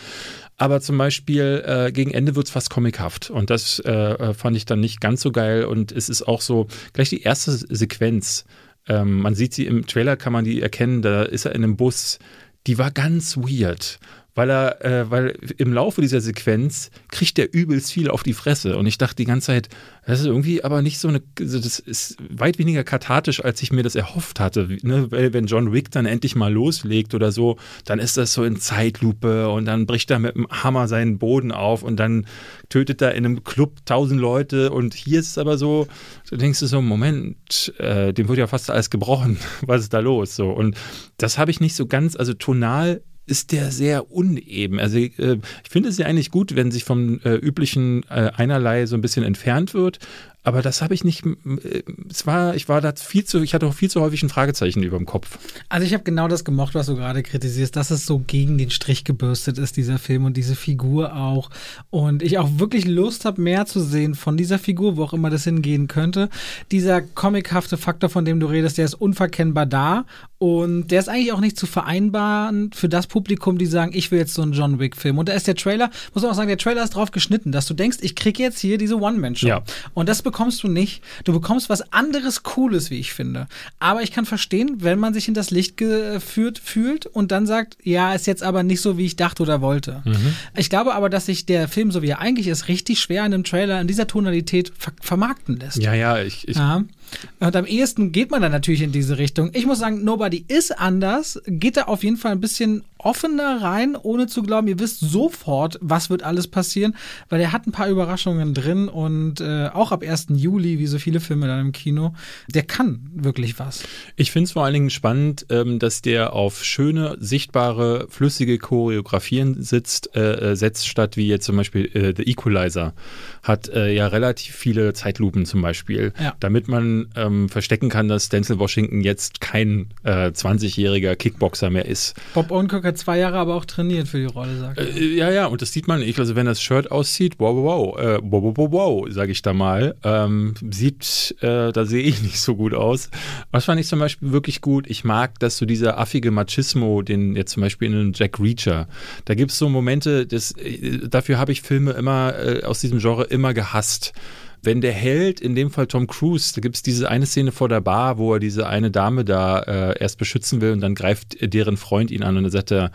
Speaker 2: Aber zum Beispiel äh, gegen Ende wird es fast comichaft und das äh, äh, fand ich dann nicht ganz so geil und es ist auch so, gleich die erste Sequenz, ähm, man sieht sie im Trailer, kann man die erkennen, da ist er in einem Bus, die war ganz weird weil er, äh, weil im Laufe dieser Sequenz kriegt er übelst viel auf die Fresse. Und ich dachte die ganze Zeit, das ist irgendwie aber nicht so eine, also das ist weit weniger kathartisch, als ich mir das erhofft hatte. Ne? Weil wenn John Wick dann endlich mal loslegt oder so, dann ist das so in Zeitlupe und dann bricht er mit dem Hammer seinen Boden auf und dann tötet er in einem Club tausend Leute. Und hier ist es aber so, du denkst du so, Moment, äh, dem wird ja fast alles gebrochen. Was ist da los? So. Und das habe ich nicht so ganz, also tonal ist der sehr uneben. Also äh, ich finde es ja eigentlich gut, wenn sich vom äh, üblichen äh, einerlei so ein bisschen entfernt wird, aber das habe ich nicht. Äh, es war, ich war da viel zu, ich hatte auch viel zu häufig ein Fragezeichen über dem Kopf.
Speaker 1: Also ich habe genau das gemocht, was du gerade kritisierst, dass es so gegen den Strich gebürstet ist, dieser Film und diese Figur auch. Und ich auch wirklich Lust habe, mehr zu sehen von dieser Figur, wo auch immer das hingehen könnte. Dieser comichafte Faktor, von dem du redest, der ist unverkennbar da. Und der ist eigentlich auch nicht zu vereinbaren für das Publikum, die sagen, ich will jetzt so einen John Wick-Film. Und da ist der Trailer, muss man auch sagen, der Trailer ist drauf geschnitten, dass du denkst, ich kriege jetzt hier diese One-Man-Show. Ja. Und das bekommst du nicht. Du bekommst was anderes Cooles, wie ich finde. Aber ich kann verstehen, wenn man sich in das Licht geführt fühlt und dann sagt, ja, ist jetzt aber nicht so, wie ich dachte oder wollte. Mhm. Ich glaube aber, dass sich der Film, so wie er eigentlich ist, richtig schwer in einem Trailer in dieser Tonalität ver vermarkten lässt.
Speaker 2: Ja, ja, ich, ich ja.
Speaker 1: Und am ehesten geht man dann natürlich in diese Richtung. Ich muss sagen, Nobody ist anders, geht da auf jeden Fall ein bisschen offener rein, ohne zu glauben, ihr wisst sofort, was wird alles passieren, weil er hat ein paar Überraschungen drin und äh, auch ab 1. Juli, wie so viele Filme dann im Kino, der kann wirklich was.
Speaker 2: Ich finde es vor allen Dingen spannend, ähm, dass der auf schöne, sichtbare, flüssige Choreografien sitzt, äh, äh setzt, statt wie jetzt zum Beispiel äh, The Equalizer hat äh, ja relativ viele Zeitlupen zum Beispiel, ja. damit man ähm, verstecken kann, dass Denzel Washington jetzt kein äh, 20-jähriger Kickboxer mehr ist.
Speaker 1: Bob Odenkirk hat zwei Jahre aber auch trainiert für die Rolle, sagt
Speaker 2: er. Äh, ja, ja, und das sieht man, ich, also wenn das Shirt aussieht, wow, wow, wow, äh, wow, wow, wow, wow sage ich da mal, ähm, sieht, äh, da sehe ich nicht so gut aus. Was fand ich zum Beispiel wirklich gut? Ich mag, dass so dieser affige Machismo, den jetzt zum Beispiel in einem Jack Reacher, da gibt es so Momente, das, äh, dafür habe ich Filme immer äh, aus diesem Genre immer gehasst wenn der Held, in dem Fall Tom Cruise, da gibt es diese eine Szene vor der Bar, wo er diese eine Dame da äh, erst beschützen will und dann greift deren Freund ihn an und dann sagt er,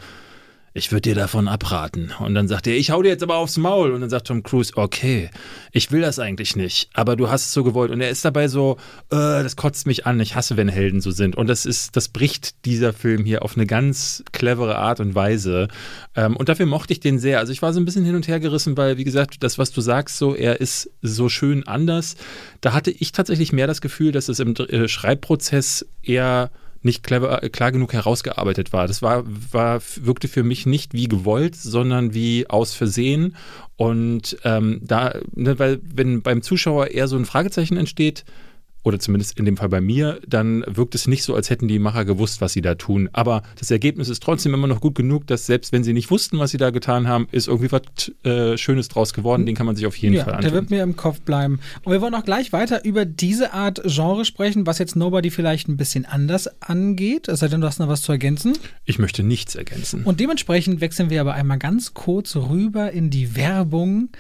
Speaker 2: ich würde dir davon abraten. Und dann sagt er, ich hau dir jetzt aber aufs Maul. Und dann sagt Tom Cruise, okay, ich will das eigentlich nicht, aber du hast es so gewollt. Und er ist dabei so, äh, das kotzt mich an, ich hasse, wenn Helden so sind. Und das ist, das bricht dieser Film hier auf eine ganz clevere Art und Weise. Ähm, und dafür mochte ich den sehr. Also ich war so ein bisschen hin und her gerissen, weil, wie gesagt, das, was du sagst, so, er ist so schön anders. Da hatte ich tatsächlich mehr das Gefühl, dass es im äh, Schreibprozess eher nicht clever, äh, klar genug herausgearbeitet war. Das war, war, wirkte für mich nicht wie gewollt, sondern wie aus Versehen. Und ähm, da, ne, weil wenn beim Zuschauer eher so ein Fragezeichen entsteht, oder zumindest in dem Fall bei mir, dann wirkt es nicht so, als hätten die Macher gewusst, was sie da tun. Aber das Ergebnis ist trotzdem immer noch gut genug, dass selbst wenn sie nicht wussten, was sie da getan haben, ist irgendwie was äh, Schönes draus geworden. Den kann man sich auf jeden
Speaker 1: ja,
Speaker 2: Fall anschauen.
Speaker 1: Der wird mir im Kopf bleiben. Und wir wollen auch gleich weiter über diese Art Genre sprechen, was jetzt Nobody vielleicht ein bisschen anders angeht. Es sei denn, du hast noch was zu ergänzen.
Speaker 2: Ich möchte nichts ergänzen.
Speaker 1: Und dementsprechend wechseln wir aber einmal ganz kurz rüber in die Werbung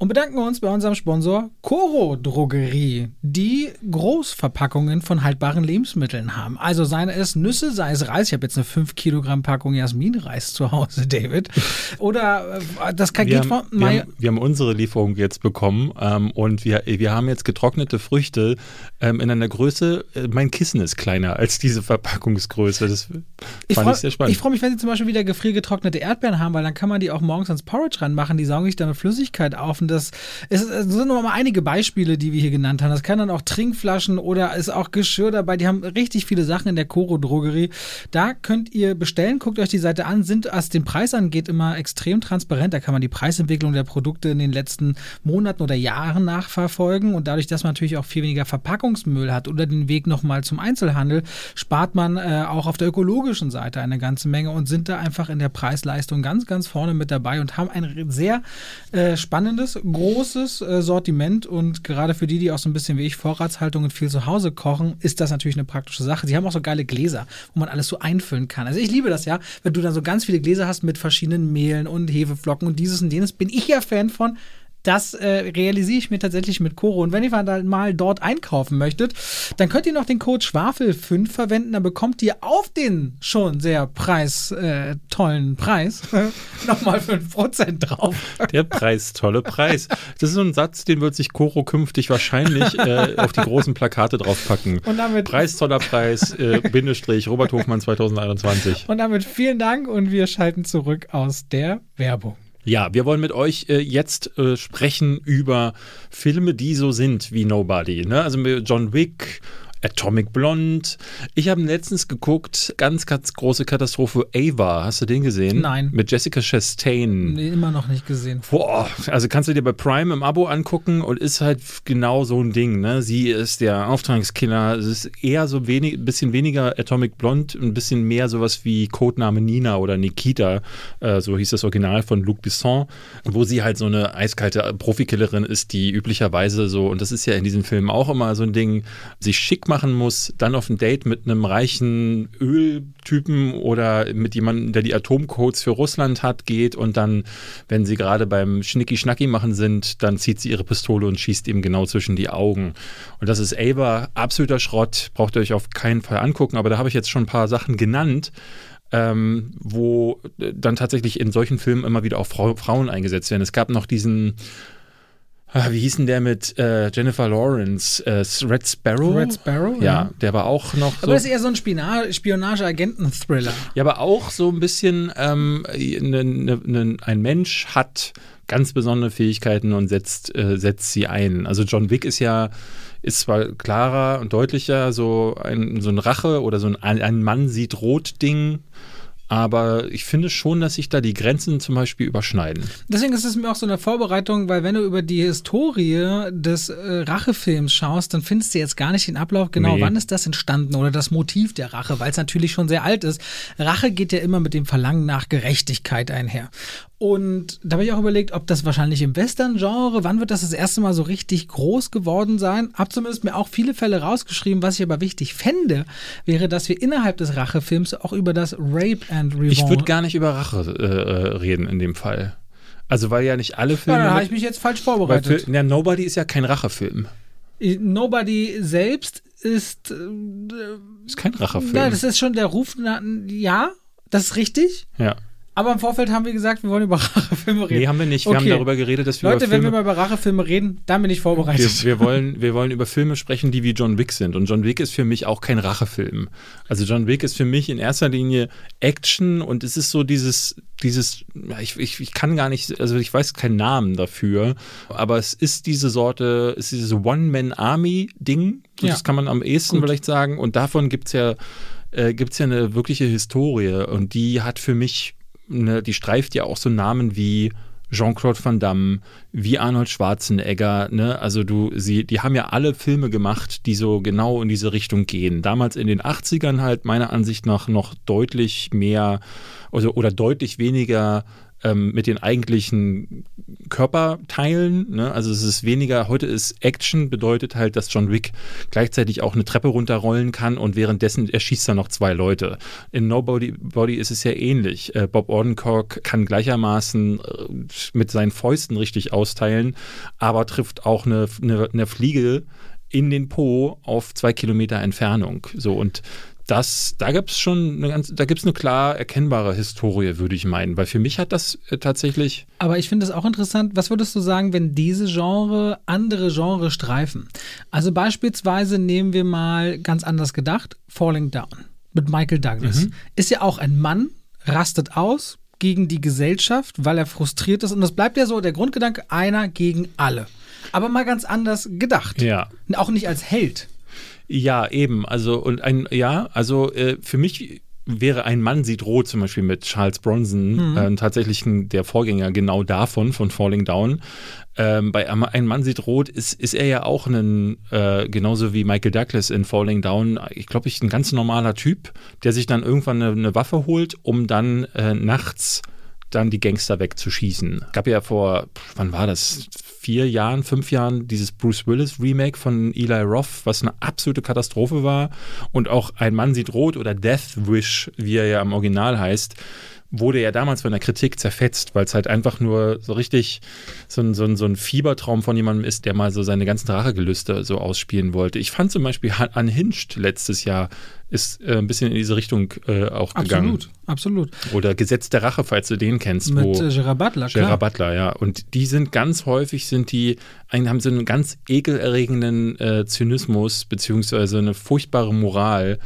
Speaker 1: und bedanken uns bei unserem Sponsor Coro Drogerie, die Großverpackungen von haltbaren Lebensmitteln haben. Also seien es Nüsse, sei es Reis. Ich habe jetzt eine 5 Kilogramm Packung Jasminreis zu Hause, David. Oder äh, das kann,
Speaker 2: wir
Speaker 1: geht
Speaker 2: haben,
Speaker 1: von.
Speaker 2: wir, haben, wir haben unsere Lieferung jetzt bekommen ähm, und wir, wir haben jetzt getrocknete Früchte ähm, in einer Größe. Äh, mein Kissen ist kleiner als diese Verpackungsgröße. Das fand
Speaker 1: Ich
Speaker 2: ich,
Speaker 1: freue
Speaker 2: sehr spannend.
Speaker 1: freu mich, wenn sie zum Beispiel wieder gefriergetrocknete Erdbeeren haben, weil dann kann man die auch morgens ans Porridge ranmachen. Die saugen sich dann eine Flüssigkeit auf. Und das es, es sind nur mal einige Beispiele, die wir hier genannt haben. Das kann dann auch Trinkflaschen oder ist auch Geschirr dabei. Die haben richtig viele Sachen in der Coro Drogerie. Da könnt ihr bestellen. Guckt euch die Seite an. Sind, was den Preis angeht, immer extrem transparent. Da kann man die Preisentwicklung der Produkte in den letzten Monaten oder Jahren nachverfolgen. Und dadurch, dass man natürlich auch viel weniger Verpackungsmüll hat oder den Weg nochmal zum Einzelhandel, spart man äh, auch auf der ökologischen Seite eine ganze Menge und sind da einfach in der Preisleistung ganz, ganz vorne mit dabei und haben ein sehr äh, spannendes, großes äh, Sortiment und gerade für die, die auch so ein bisschen wie ich Vorratshaltung und viel zu Hause kochen, ist das natürlich eine praktische Sache. Sie haben auch so geile Gläser, wo man alles so einfüllen kann. Also ich liebe das ja, wenn du dann so ganz viele Gläser hast mit verschiedenen Mehlen und Hefeflocken und dieses und jenes, bin ich ja Fan von das äh, realisiere ich mir tatsächlich mit Koro. Und wenn ihr mal dort einkaufen möchtet, dann könnt ihr noch den Code Schwafel5 verwenden. Dann bekommt ihr auf den schon sehr preis, äh, tollen Preis nochmal 5% drauf.
Speaker 2: Der Preis, tolle Preis. Das ist so ein Satz, den wird sich Koro künftig wahrscheinlich äh, auf die großen Plakate draufpacken.
Speaker 1: Und damit,
Speaker 2: Preis, toller Preis, äh, Bindestrich, Robert Hofmann 2021.
Speaker 1: und damit vielen Dank und wir schalten zurück aus der Werbung.
Speaker 2: Ja, wir wollen mit euch äh, jetzt äh, sprechen über Filme, die so sind wie Nobody. Ne? Also John Wick, Atomic Blonde. Ich habe letztens geguckt, ganz, ganz große Katastrophe, Ava. Hast du den gesehen?
Speaker 1: Nein.
Speaker 2: Mit Jessica Chastain.
Speaker 1: Nee, immer noch nicht gesehen.
Speaker 2: Boah, also kannst du dir bei Prime im Abo angucken und ist halt genau so ein Ding. Ne? Sie ist der Auftragskiller. Es ist eher so wenig, ein bisschen weniger Atomic Blonde, ein bisschen mehr sowas wie Codename Nina oder Nikita. Äh, so hieß das Original von Luc Besson, wo sie halt so eine eiskalte Profikillerin ist, die üblicherweise so, und das ist ja in diesen Filmen auch immer so ein Ding, sich schick machen muss, dann auf ein Date mit einem reichen Öltypen oder mit jemandem, der die Atomcodes für Russland hat, geht und dann, wenn sie gerade beim Schnicki-Schnacki machen sind, dann zieht sie ihre Pistole und schießt ihm genau zwischen die Augen. Und das ist Ava, absoluter Schrott, braucht ihr euch auf keinen Fall angucken, aber da habe ich jetzt schon ein paar Sachen genannt, ähm, wo dann tatsächlich in solchen Filmen immer wieder auch Frau, Frauen eingesetzt werden. Es gab noch diesen wie hieß denn der mit äh, Jennifer Lawrence? Äh, Red Sparrow?
Speaker 1: Red Sparrow?
Speaker 2: Ja, ja, der war auch noch so.
Speaker 1: Aber das ist eher so ein Spionage-Agenten-Thriller.
Speaker 2: Ja, aber auch so ein bisschen, ähm, ne, ne, ne, ein Mensch hat ganz besondere Fähigkeiten und setzt, äh, setzt sie ein. Also John Wick ist ja, ist zwar klarer und deutlicher, so ein, so ein Rache oder so ein, ein Mann sieht rot-Ding aber ich finde schon, dass sich da die Grenzen zum Beispiel überschneiden.
Speaker 1: Deswegen ist es mir auch so eine Vorbereitung, weil wenn du über die Historie des äh, Rachefilms schaust, dann findest du jetzt gar nicht den Ablauf genau, nee. wann ist das entstanden oder das Motiv der Rache, weil es natürlich schon sehr alt ist. Rache geht ja immer mit dem Verlangen nach Gerechtigkeit einher. Und da habe ich auch überlegt, ob das wahrscheinlich im Western-Genre, wann wird das das erste Mal so richtig groß geworden sein? Hab zumindest mir auch viele Fälle rausgeschrieben. Was ich aber wichtig fände, wäre, dass wir innerhalb des Rachefilms auch über das Rape and Revenge.
Speaker 2: Ich würde gar nicht über Rache äh, reden in dem Fall. Also, weil ja nicht alle Filme.
Speaker 1: Ja, da habe ich mich jetzt falsch vorbereitet.
Speaker 2: Weil, ja, Nobody ist ja kein Rachefilm.
Speaker 1: Nobody selbst ist. Äh,
Speaker 2: ist kein Rachefilm.
Speaker 1: Ja, das ist schon der Ruf. Na, ja, das ist richtig.
Speaker 2: Ja.
Speaker 1: Aber im Vorfeld haben wir gesagt, wir wollen über Rachefilme reden.
Speaker 2: Nee, haben wir nicht. Wir
Speaker 1: okay.
Speaker 2: haben darüber geredet, dass wir
Speaker 1: Leute,
Speaker 2: über
Speaker 1: Filme wenn wir mal über Rachefilme reden, dann bin ich vorbereitet.
Speaker 2: Wir, wir, wollen, wir wollen über Filme sprechen, die wie John Wick sind. Und John Wick ist für mich auch kein Rachefilm. Also John Wick ist für mich in erster Linie Action und es ist so dieses, dieses, ich, ich, ich kann gar nicht, also ich weiß keinen Namen dafür, aber es ist diese Sorte, es ist dieses One-Man-Army-Ding. So, ja. Das kann man am ehesten Gut. vielleicht sagen. Und davon gibt es ja, äh, gibt's ja eine wirkliche Historie. Und die hat für mich Ne, die streift ja auch so Namen wie Jean-Claude Van Damme, wie Arnold Schwarzenegger, ne? Also du, sie, die haben ja alle Filme gemacht, die so genau in diese Richtung gehen. Damals in den 80ern halt meiner Ansicht nach noch deutlich mehr also, oder deutlich weniger ähm, mit den eigentlichen Körperteilen. Ne? Also es ist weniger, heute ist Action, bedeutet halt, dass John Wick gleichzeitig auch eine Treppe runterrollen kann und währenddessen erschießt er noch zwei Leute. In Nobody Body ist es ja ähnlich. Äh, Bob Odenkirk kann gleichermaßen äh, mit seinen Fäusten richtig austeilen, aber trifft auch eine, eine, eine Fliege in den Po auf zwei Kilometer Entfernung. So und das, da gibt es schon eine ganz, da gibt es eine klar erkennbare Historie, würde ich meinen, weil für mich hat das äh, tatsächlich.
Speaker 1: Aber ich finde es auch interessant, was würdest du sagen, wenn diese Genre andere Genre streifen? Also beispielsweise nehmen wir mal ganz anders gedacht, Falling Down mit Michael Douglas. Mhm. Ist ja auch ein Mann, rastet aus gegen die Gesellschaft, weil er frustriert ist. Und das bleibt ja so der Grundgedanke, einer gegen alle. Aber mal ganz anders gedacht.
Speaker 2: Ja.
Speaker 1: Auch nicht als Held.
Speaker 2: Ja, eben. Also, und ein, ja, also äh, für mich wäre ein Mann sieht rot zum Beispiel mit Charles Bronson mhm. äh, tatsächlich der Vorgänger genau davon, von Falling Down. Ähm, bei Ein Mann sieht rot ist, ist er ja auch ein, äh, genauso wie Michael Douglas in Falling Down, ich glaube, ich ein ganz normaler Typ, der sich dann irgendwann eine, eine Waffe holt, um dann äh, nachts dann die Gangster wegzuschießen. Gab ja vor, wann war das? Vier Jahren, fünf Jahren dieses Bruce Willis Remake von Eli Roth, was eine absolute Katastrophe war. Und auch Ein Mann sieht rot oder Death Wish, wie er ja im Original heißt, wurde ja damals von der Kritik zerfetzt, weil es halt einfach nur so richtig so ein, so, ein, so ein Fiebertraum von jemandem ist, der mal so seine ganzen Rachegelüste so ausspielen wollte. Ich fand zum Beispiel Unhinged letztes Jahr ist äh, ein bisschen in diese Richtung äh, auch gegangen.
Speaker 1: Absolut, absolut.
Speaker 2: Oder Gesetz der Rache, falls du den kennst.
Speaker 1: Mit wo, äh, Gerard Butler,
Speaker 2: klar. Gerard Butler, ja. Und die sind ganz häufig, sind die, haben so einen ganz ekelerregenden äh, Zynismus, beziehungsweise eine furchtbare Moral,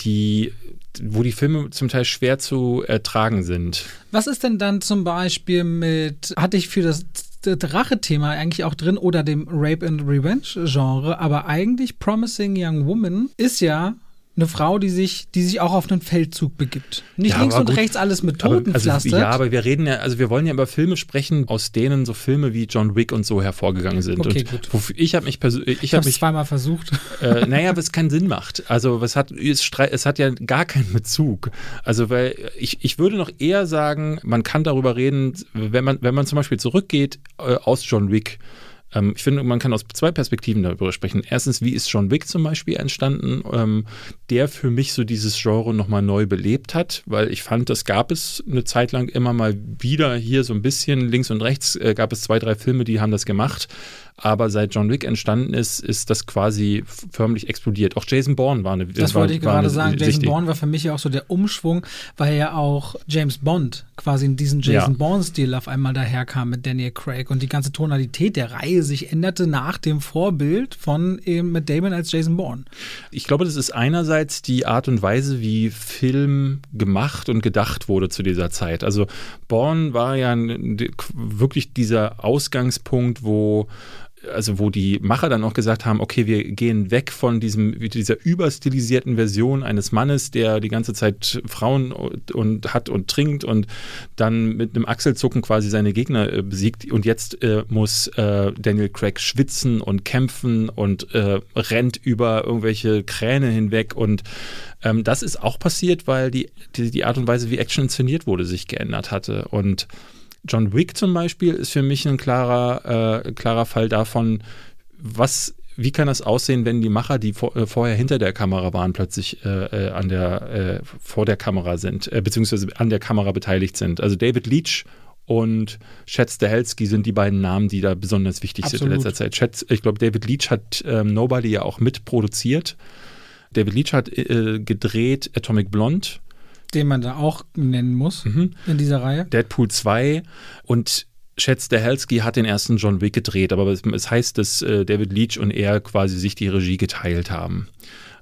Speaker 2: die wo die Filme zum Teil schwer zu ertragen sind.
Speaker 1: Was ist denn dann zum Beispiel mit, hatte ich für das Drache-Thema eigentlich auch drin oder dem Rape and Revenge-Genre, aber eigentlich Promising Young Woman ist ja eine Frau, die sich, die sich auch auf einen Feldzug begibt. Nicht ja, links und gut. rechts alles mit Toten
Speaker 2: aber, also. Ja, aber wir reden ja, also wir wollen ja über Filme sprechen, aus denen so Filme wie John Wick und so hervorgegangen sind.
Speaker 1: Okay,
Speaker 2: und
Speaker 1: gut.
Speaker 2: Ich habe mich persönlich, ich,
Speaker 1: ich habe mich zweimal versucht.
Speaker 2: Äh, naja, was keinen Sinn macht. Also was hat, es, es hat ja gar keinen Bezug. Also weil ich, ich würde noch eher sagen, man kann darüber reden, wenn man wenn man zum Beispiel zurückgeht äh, aus John Wick ich finde, man kann aus zwei Perspektiven darüber sprechen. Erstens, wie ist John Wick zum Beispiel entstanden, ähm, der für mich so dieses Genre nochmal neu belebt hat, weil ich fand, das gab es eine Zeit lang immer mal wieder hier so ein bisschen links und rechts äh, gab es zwei, drei Filme, die haben das gemacht. Aber seit John Wick entstanden ist, ist das quasi förmlich explodiert. Auch Jason Bourne war eine.
Speaker 1: Das
Speaker 2: war,
Speaker 1: wollte ich gerade sagen. Jason Bourne war für mich ja auch so der Umschwung, weil ja auch James Bond quasi in diesen Jason ja. Bourne-Stil auf einmal daherkam mit Daniel Craig und die ganze Tonalität der Reihe sich änderte nach dem Vorbild von eben mit Damon als Jason Bourne.
Speaker 2: Ich glaube, das ist einerseits die Art und Weise, wie Film gemacht und gedacht wurde zu dieser Zeit. Also Bourne war ja wirklich dieser Ausgangspunkt, wo also wo die Macher dann auch gesagt haben, okay, wir gehen weg von diesem, dieser überstilisierten Version eines Mannes, der die ganze Zeit Frauen und, und hat und trinkt und dann mit einem Achselzucken quasi seine Gegner äh, besiegt. Und jetzt äh, muss äh, Daniel Craig schwitzen und kämpfen und äh, rennt über irgendwelche Kräne hinweg. Und ähm, das ist auch passiert, weil die, die, die Art und Weise, wie Action inszeniert wurde, sich geändert hatte. Und John Wick zum Beispiel ist für mich ein klarer, äh, klarer Fall davon, was wie kann das aussehen, wenn die Macher, die vor, äh, vorher hinter der Kamera waren, plötzlich äh, äh an der, äh, vor der Kamera sind, äh, beziehungsweise an der Kamera beteiligt sind? Also David Leach und Chad Stahelski sind die beiden Namen, die da besonders wichtig Absolut. sind in letzter Zeit. Chad, ich glaube, David Leach hat ähm, Nobody ja auch mitproduziert. David Leach hat äh, gedreht Atomic Blonde
Speaker 1: den man da auch nennen muss mhm. in dieser Reihe.
Speaker 2: Deadpool 2 und Chad Stahelski hat den ersten John Wick gedreht, aber es heißt, dass äh, David Leach und er quasi sich die Regie geteilt haben.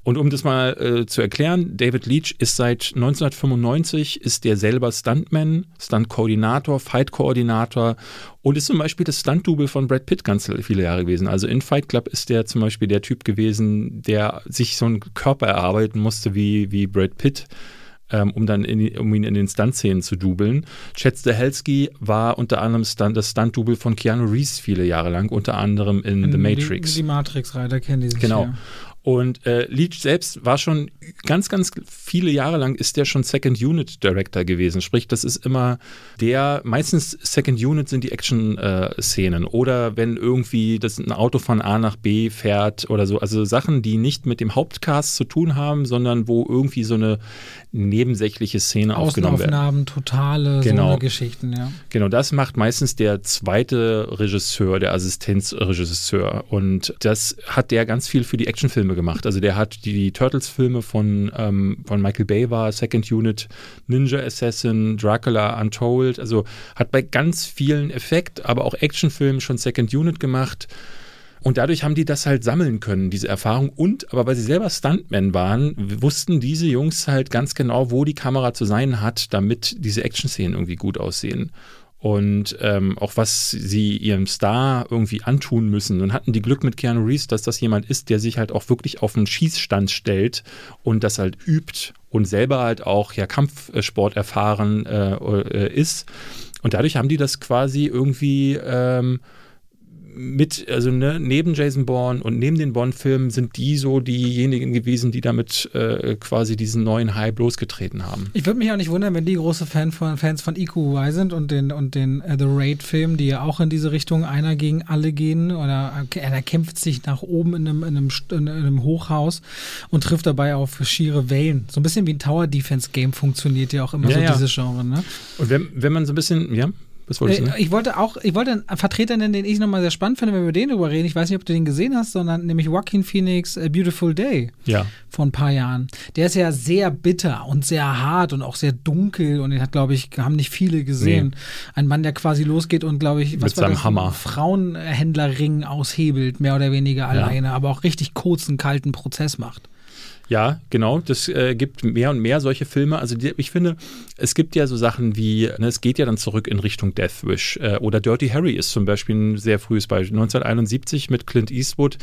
Speaker 2: Und um das mal äh, zu erklären, David Leach ist seit 1995 ist der selber Stuntman, Stunt-Koordinator, Fight-Koordinator und ist zum Beispiel das Stunt-Double von Brad Pitt ganz viele Jahre gewesen. Also in Fight Club ist der zum Beispiel der Typ gewesen, der sich so einen Körper erarbeiten musste wie, wie Brad Pitt ähm, um dann in, um ihn in den Stunt-Szenen zu dubeln. Chad Stahelski war unter anderem Stunt, das Stunt-Double von Keanu Reeves viele Jahre lang, unter anderem in, in The Matrix.
Speaker 1: Die, die Matrix-Reiter kennen die sich
Speaker 2: Genau.
Speaker 1: Ja.
Speaker 2: Und äh, Leach selbst war schon ganz, ganz viele Jahre lang ist der schon Second Unit Director gewesen. Sprich, das ist immer der, meistens Second Unit sind die Action-Szenen. Äh, oder wenn irgendwie das ein Auto von A nach B fährt oder so. Also Sachen, die nicht mit dem Hauptcast zu tun haben, sondern wo irgendwie so eine nebensächliche Szene aufgenommen werden.
Speaker 1: Außenaufnahmen, totale
Speaker 2: Genau.
Speaker 1: so Geschichten, ja.
Speaker 2: Genau, das macht meistens der zweite Regisseur, der Assistenzregisseur. Und das hat der ganz viel für die Actionfilme gemacht. Also der hat die Turtles-Filme von, ähm, von Michael Bay war, Second Unit, Ninja Assassin, Dracula Untold. Also hat bei ganz vielen Effekt, aber auch Actionfilmen schon Second Unit gemacht. Und dadurch haben die das halt sammeln können, diese Erfahrung. Und, aber weil sie selber Stuntmen waren, wussten diese Jungs halt ganz genau, wo die Kamera zu sein hat, damit diese Action-Szenen irgendwie gut aussehen. Und ähm, auch was sie ihrem Star irgendwie antun müssen. Und hatten die Glück mit Keanu Reeves, dass das jemand ist, der sich halt auch wirklich auf einen Schießstand stellt und das halt übt und selber halt auch ja Kampfsport erfahren äh, äh, ist. Und dadurch haben die das quasi irgendwie ähm, mit, also ne, neben Jason Bourne und neben den Bond-Filmen sind die so diejenigen gewesen, die damit äh, quasi diesen neuen Hype losgetreten haben.
Speaker 1: Ich würde mich auch nicht wundern, wenn die große Fan von, Fans von EQY sind und den, und den äh, The Raid-Film, die ja auch in diese Richtung einer gegen alle gehen oder äh, einer kämpft sich nach oben in einem, in einem, in einem Hochhaus und trifft dabei auf schiere Wellen. So ein bisschen wie ein Tower-Defense-Game funktioniert ja auch immer
Speaker 2: Ja,
Speaker 1: so
Speaker 2: ja.
Speaker 1: dieses Genre, ne?
Speaker 2: Und wenn, wenn man so ein bisschen, ja, was wolltest du?
Speaker 1: Äh,
Speaker 2: Ne?
Speaker 1: Ich wollte auch, ich wollte einen Vertreter nennen, den ich nochmal sehr spannend finde, wenn wir über den drüber reden. Ich weiß nicht, ob du den gesehen hast, sondern nämlich Joaquin Phoenix A Beautiful Day
Speaker 2: Ja.
Speaker 1: vor ein paar Jahren. Der ist ja sehr bitter und sehr hart und auch sehr dunkel und den hat, glaube ich, haben nicht viele gesehen. Ein Mann, der quasi losgeht und, glaube ich, was
Speaker 2: Mit
Speaker 1: war das?
Speaker 2: Hammer.
Speaker 1: Frauenhändlerring aushebelt, mehr oder weniger alleine, aber auch richtig kurzen, kalten Prozess macht.
Speaker 2: Ja, genau. Das äh, gibt mehr und mehr solche Filme. Also die, ich finde, es gibt ja so Sachen wie, ne, es geht ja dann zurück in Richtung Death Wish. Äh, oder Dirty Harry ist zum Beispiel ein sehr frühes Beispiel. 1971 mit Clint Eastwood.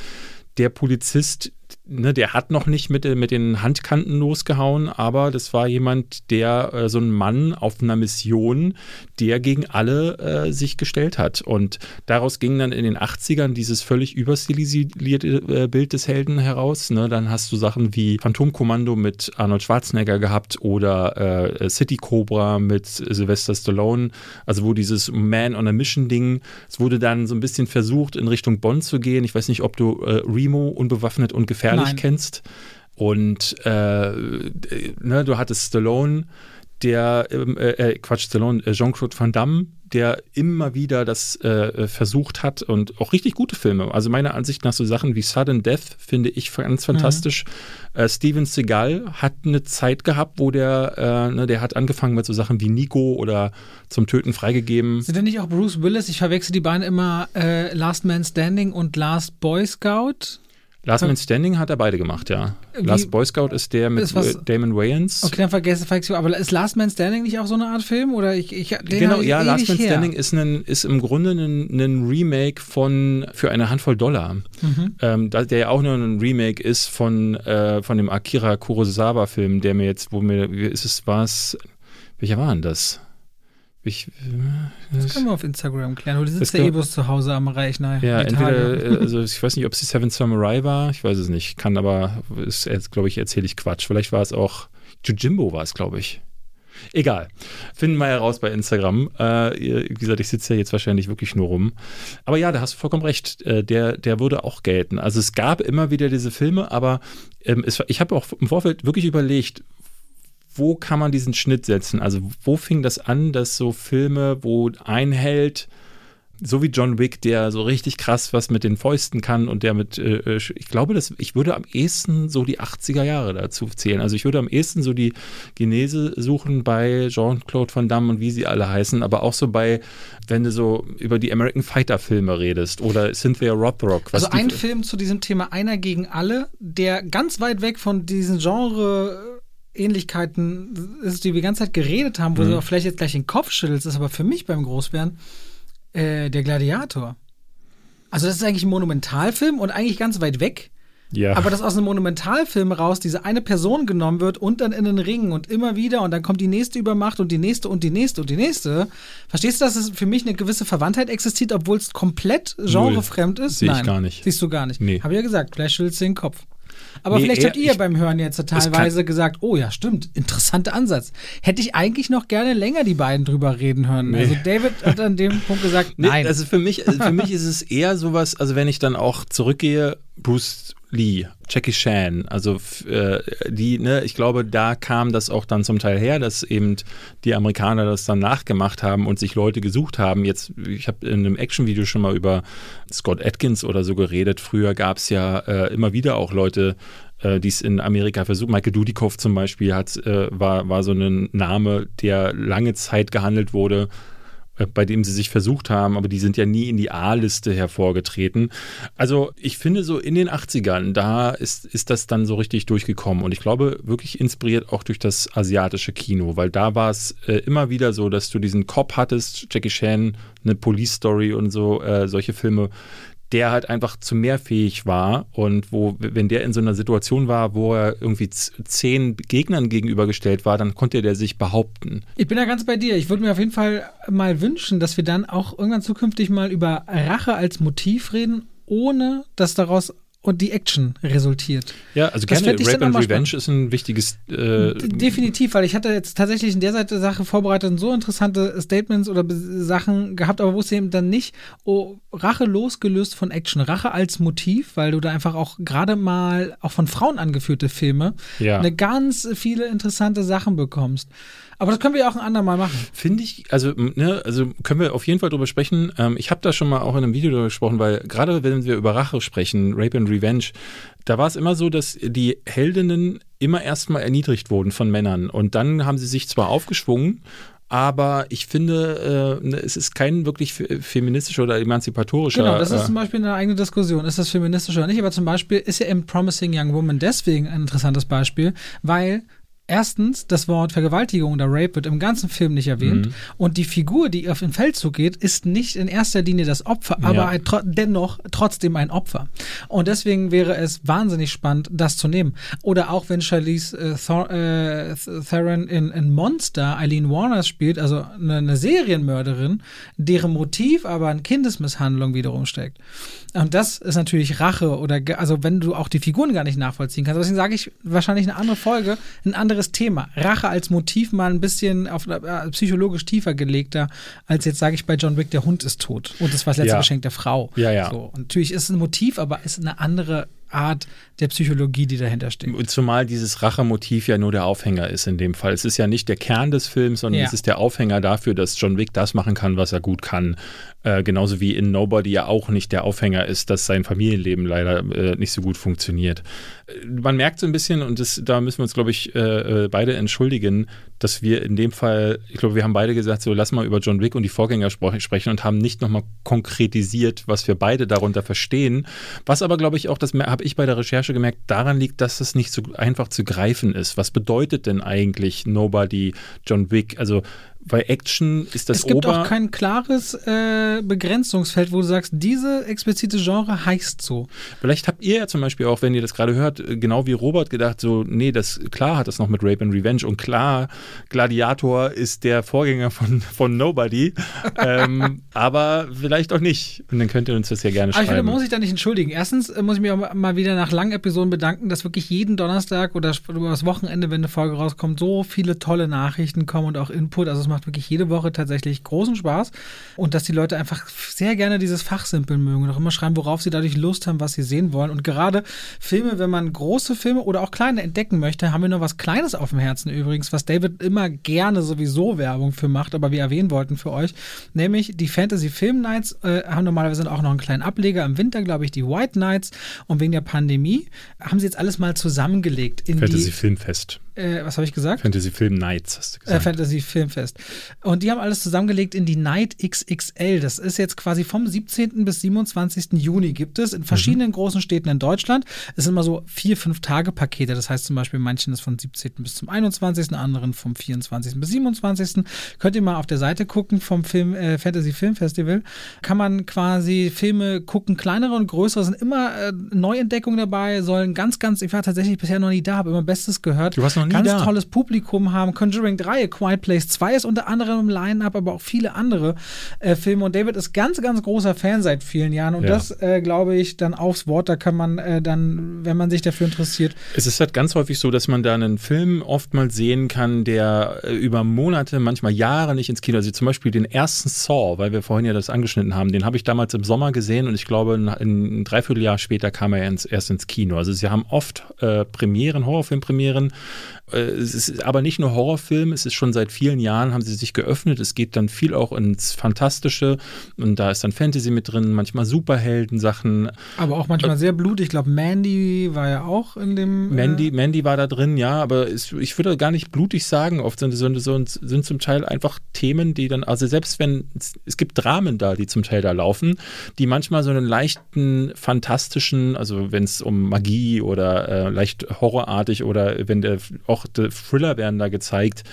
Speaker 2: Der Polizist, ne, der hat noch nicht mit, äh, mit den Handkanten losgehauen, aber das war jemand, der, äh, so ein Mann auf einer Mission, der gegen alle äh, sich gestellt hat. Und daraus ging dann in den 80ern dieses völlig überstilisierte äh, Bild des Helden heraus. Ne? Dann hast du Sachen wie Phantomkommando mit Arnold Schwarzenegger gehabt oder äh, City Cobra mit Sylvester Stallone. Also wo dieses Man on a Mission Ding, es wurde dann so ein bisschen versucht, in Richtung Bond zu gehen. Ich weiß nicht, ob du äh, Remo unbewaffnet und gefährlich
Speaker 1: Nein.
Speaker 2: kennst. Und äh, ne, du hattest Stallone, der, ähm, äh, äh, Quatsch, Stallone, äh, Jean-Claude Van Damme, der immer wieder das äh, versucht hat und auch richtig gute Filme. Also meiner Ansicht nach so Sachen wie Sudden Death finde ich ganz fantastisch. Äh, Steven Seagal hat eine Zeit gehabt, wo der, äh, ne, der hat angefangen mit so Sachen wie Nico oder zum Töten freigegeben.
Speaker 1: Sind denn nicht auch Bruce Willis? Ich verwechsel die beiden immer äh, Last Man Standing und Last Boy Scout.
Speaker 2: Last Man Standing hat er beide gemacht, ja.
Speaker 1: Wie-
Speaker 2: Last Boy Scout ist der mit
Speaker 1: Ist was-
Speaker 2: Damon Wayans.
Speaker 1: Okay, dann vergesse ich. Aber ist Last Man Standing nicht auch so eine Art Film? Oder ich, ich
Speaker 2: Genau, ja, Last Man
Speaker 1: her.
Speaker 2: Standing ist, ein, ist im Grunde ein, ein Remake von für eine Handvoll Dollar.
Speaker 1: Mhm.
Speaker 2: Ähm, der ja auch nur ein Remake ist von, äh, von dem Akira Kurosawa-Film, der mir jetzt, wo mir, wie ist es, war es, welcher war denn das? Ich,
Speaker 1: Das können wir auf Instagram klären. Du
Speaker 2: Das
Speaker 1: sitzt ja
Speaker 2: kann-
Speaker 1: eh bloß zu Hause am Rechner.
Speaker 2: ja, entweder, äh, also ich weiß nicht, ob es die Seven Samurai war, ich weiß es nicht, kann aber, ist jetzt, glaube ich, erzähle ich Quatsch. Vielleicht war es auch, Jujimbo war es, glaube ich. Egal. Finden wir heraus bei Instagram. Äh, wie gesagt, ich sitze ja jetzt wahrscheinlich wirklich nur rum. Aber ja, da hast du vollkommen recht. Äh, der, der würde auch gelten. Also es gab immer wieder diese Filme, aber ähm, es, ich habe auch im Vorfeld wirklich überlegt, wo kann man diesen Schnitt setzen? Also wo fing das an, dass so Filme, wo ein Held so wie John Wick, der so richtig krass was mit den Fäusten kann und der mit, äh, äh, ich glaube, dass ich würde am ehesten so die 80er Jahre dazu zählen. Also ich würde am ehesten so die Genese suchen bei Jean-Claude Van Damme und wie sie alle heißen, aber auch so bei, wenn du so über die American Fighter Filme redest oder Cynthia Rothrock.
Speaker 1: Also ein Film zu diesem Thema Einer gegen alle, der ganz weit weg von diesen Genre Ähnlichkeiten ist, die wir die ganze Zeit geredet haben, wo
Speaker 2: Mhm.
Speaker 1: du auch vielleicht jetzt gleich den Kopf schüttelst, ist aber für mich beim Großbären äh, der Gladiator. Also das ist eigentlich ein Monumentalfilm und eigentlich ganz weit weg.
Speaker 2: Ja.
Speaker 1: Aber dass aus einem Monumentalfilm raus diese eine Person genommen wird und dann in den Ring und immer wieder und dann kommt die nächste Übermacht und die nächste und die nächste und die nächste. Verstehst du, dass es für mich eine gewisse Verwandtheit existiert, obwohl es komplett genrefremd ist?
Speaker 2: Sehe ich
Speaker 1: Nein.
Speaker 2: gar nicht.
Speaker 1: Siehst du gar nicht.
Speaker 2: Nee.
Speaker 1: Habe ich ja gesagt, vielleicht schüttelst du den Kopf. Aber
Speaker 2: Nee,
Speaker 1: vielleicht
Speaker 2: eher-
Speaker 1: habt ihr
Speaker 2: ich-
Speaker 1: beim Hören jetzt teilweise gesagt, oh ja, stimmt, interessanter Ansatz. Hätte ich eigentlich noch gerne länger die beiden drüber reden hören. Also David hat an dem Punkt gesagt,
Speaker 2: Nee,
Speaker 1: nein.
Speaker 2: Also für mich, für mich ist es eher sowas, also wenn ich dann auch zurückgehe, Bruce Lee, Jackie Chan, also äh, die, ne, ich glaube, da kam das auch dann zum Teil her, dass eben die Amerikaner das dann nachgemacht haben und sich Leute gesucht haben. Jetzt, ich habe in einem Actionvideo schon mal über Scott Atkins oder so geredet. Früher gab es ja äh, immer wieder auch Leute, äh, die es in Amerika versucht. Michael Dudikoff zum Beispiel hat, äh, war, war so ein Name, der lange Zeit gehandelt wurde bei dem sie sich versucht haben, aber die sind ja nie in die A-Liste hervorgetreten. Also ich finde so in den 80ern, da ist, ist das dann so richtig durchgekommen und ich glaube wirklich inspiriert auch durch das asiatische Kino, weil da war es äh, immer wieder so, dass du diesen Cop hattest, Jackie Chan, eine Police Story und so, äh, solche Filme, der halt einfach zu mehr fähig war und wo, wenn der in so einer Situation war, wo er irgendwie zehn Gegnern gegenübergestellt war, dann konnte der sich behaupten.
Speaker 1: Ich bin da ganz bei dir. Ich würde mir auf jeden Fall mal wünschen, dass wir dann auch irgendwann zukünftig mal über Rache als Motiv reden, ohne dass daraus und die Action resultiert.
Speaker 2: Ja, also
Speaker 1: Das
Speaker 2: gerne Rape and Revenge ist ein wichtiges äh,
Speaker 1: Definitiv, weil ich hatte jetzt tatsächlich in der Seite Sache vorbereitet und so interessante Statements oder Sachen gehabt, aber wusste eben dann nicht, oh, Rache losgelöst von Action, Rache als Motiv, weil du da einfach auch gerade mal auch von Frauen angeführte Filme
Speaker 2: Ja.
Speaker 1: eine ganz viele interessante Sachen bekommst. Aber das können wir auch ein andermal machen.
Speaker 2: Finde ich, also, ne, also können wir auf jeden Fall drüber sprechen. Ähm, ich habe da schon mal auch in einem Video drüber gesprochen, weil gerade wenn wir über Rache sprechen, Rape and Revenge, da war es immer so, dass die Heldinnen immer erstmal erniedrigt wurden von Männern und dann haben sie sich zwar aufgeschwungen, aber ich finde, äh, ne, es ist kein wirklich fe- feministischer oder emanzipatorischer.
Speaker 1: Genau, das ist
Speaker 2: äh,
Speaker 1: zum Beispiel eine eigene Diskussion. Ist das feministisch oder nicht? Aber zum Beispiel ist ja im Promising Young Woman deswegen ein interessantes Beispiel, weil erstens das Wort Vergewaltigung oder Rape wird im ganzen Film nicht erwähnt
Speaker 2: Mhm.
Speaker 1: und die Figur, die auf den Feldzug geht, ist nicht in erster Linie das Opfer, aber
Speaker 2: Ja.
Speaker 1: ein, tro dennoch trotzdem ein Opfer. Und deswegen wäre es wahnsinnig spannend, das zu nehmen. Oder auch wenn Charlize äh, Thor äh, Theron in, in Monster Eileen Warner spielt, also eine, eine Serienmörderin, deren Motiv aber an Kindesmisshandlung wiederum steckt. Und das ist natürlich Rache oder also wenn du auch die Figuren gar nicht nachvollziehen kannst. Deswegen sage ich wahrscheinlich eine andere Folge, ein anderes Thema. Rache als Motiv mal ein bisschen auf äh, psychologisch tiefer gelegter, als jetzt sage ich bei John Wick, der Hund ist tot. Und das war das letzte
Speaker 2: Ja.
Speaker 1: Geschenk der Frau.
Speaker 2: Ja, ja.
Speaker 1: So. Natürlich ist es ein Motiv, aber ist eine andere Art der Psychologie, die dahinter steht.
Speaker 2: Und Zumal dieses Rachemotiv ja nur der Aufhänger ist in dem Fall. Es ist ja nicht der Kern des Films, sondern
Speaker 1: Ja.
Speaker 2: es ist der Aufhänger dafür, dass John Wick das machen kann, was er gut kann. Äh, genauso wie in Nobody ja auch nicht der Aufhänger ist, dass sein Familienleben leider äh, nicht so gut funktioniert. Äh, Man merkt so ein bisschen, und das, da müssen wir uns, glaube ich, äh, äh, beide entschuldigen, dass wir in dem Fall, ich glaube, wir haben beide gesagt, so lass mal über John Wick und die Vorgänger sprechen und haben nicht nochmal konkretisiert, was wir beide darunter verstehen. Was aber, glaube ich, auch, das habe ich bei der Recherche gemerkt, daran liegt, dass es nicht so einfach zu greifen ist. Was bedeutet denn eigentlich Nobody, John Wick? Also bei Action ist das
Speaker 1: es gibt
Speaker 2: Ober
Speaker 1: auch kein klares äh, Begrenzungsfeld, wo du sagst, diese explizite Genre heißt so.
Speaker 2: Vielleicht habt ihr ja zum Beispiel auch, wenn ihr das gerade hört, genau wie Robert gedacht, so, nee, das klar hat das noch mit Rape and Revenge und klar, Gladiator ist der Vorgänger von, von Nobody, ähm, aber vielleicht auch nicht. Und dann könnt ihr uns das ja gerne
Speaker 1: Aber ich finde,
Speaker 2: schreiben.
Speaker 1: man muss sich da nicht entschuldigen. Erstens äh, muss ich mich auch mal wieder nach langen Episoden bedanken, dass wirklich jeden Donnerstag oder über das Wochenende, wenn eine Folge rauskommt, so viele tolle Nachrichten kommen und auch Input. Also es macht wirklich jede Woche tatsächlich großen Spaß. Und dass die Leute einfach sehr gerne dieses Fachsimpeln mögen und auch immer schreiben, worauf sie dadurch Lust haben, was sie sehen wollen. Und gerade Filme, wenn man große Filme oder auch kleine entdecken möchte, haben wir noch was Kleines auf dem Herzen übrigens, was David immer gerne sowieso Werbung für macht, aber wir erwähnen wollten für euch. Nämlich die Fantasy Film Nights äh, haben normalerweise auch noch einen kleinen Ableger. Im Winter, glaube ich, die White Nights. Und wegen der Pandemie haben sie jetzt alles mal zusammengelegt in
Speaker 2: Fantasy Filmfest.
Speaker 1: Äh, was habe ich gesagt?
Speaker 2: Fantasy Film Nights, hast du gesagt.
Speaker 1: Äh, Fantasy Filmfest. Und die haben alles zusammengelegt in die Night XXL. Das ist jetzt quasi vom 17. bis 27. Juni gibt es in verschiedenen mhm. großen Städten in Deutschland. Es sind immer so vier, fünf Tage Pakete. Das heißt zum Beispiel, manchen ist von 17. bis zum 21., anderen vom 24. bis 27. Könnt ihr mal auf der Seite gucken vom Film, äh, Fantasy Film Festival. Kann man quasi Filme gucken, kleinere und größere, sind immer äh, Neuentdeckungen dabei, sollen ganz, ganz, ich war tatsächlich bisher noch nie da, habe immer Bestes gehört.
Speaker 2: Du warst noch nie
Speaker 1: ganz
Speaker 2: da.
Speaker 1: tolles Publikum haben. Conjuring 3, Quiet Place 2 ist unter anderem im Line-Up, aber auch viele andere äh, Filme. Und David ist ganz, ganz großer Fan seit vielen Jahren. Und ja. das, äh, glaube ich, dann aufs Wort, da kann man äh, dann, wenn man sich dafür interessiert.
Speaker 2: Es ist halt ganz häufig so, dass man da einen Film oftmals sehen kann, der äh, über Monate, manchmal Jahre nicht ins Kino, also zum Beispiel den ersten Saw, weil wir vorhin ja das angeschnitten haben, den habe ich damals im Sommer gesehen und ich glaube, ein, ein Dreivierteljahr später kam er ins, erst ins Kino. Also sie haben oft äh, Premieren, Horrorfilmpremieren, es ist aber nicht nur Horrorfilm, es ist schon seit vielen Jahren haben sie sich geöffnet. Es geht dann viel auch ins Fantastische und da ist dann Fantasy mit drin, manchmal Superhelden-Sachen.
Speaker 1: Aber auch manchmal sehr blutig. Ich glaube, Mandy war ja auch in dem.
Speaker 2: Äh, Mandy, äh Mandy war da drin, ja, aber es, ich würde gar nicht blutig sagen. Oft sind, sind, sind zum Teil einfach Themen, die dann, also selbst wenn es gibt Dramen da, die zum Teil da laufen, die manchmal so einen leichten, fantastischen, also wenn es um Magie oder äh, leicht horrorartig oder wenn der auch auch Thriller werden da gezeigt.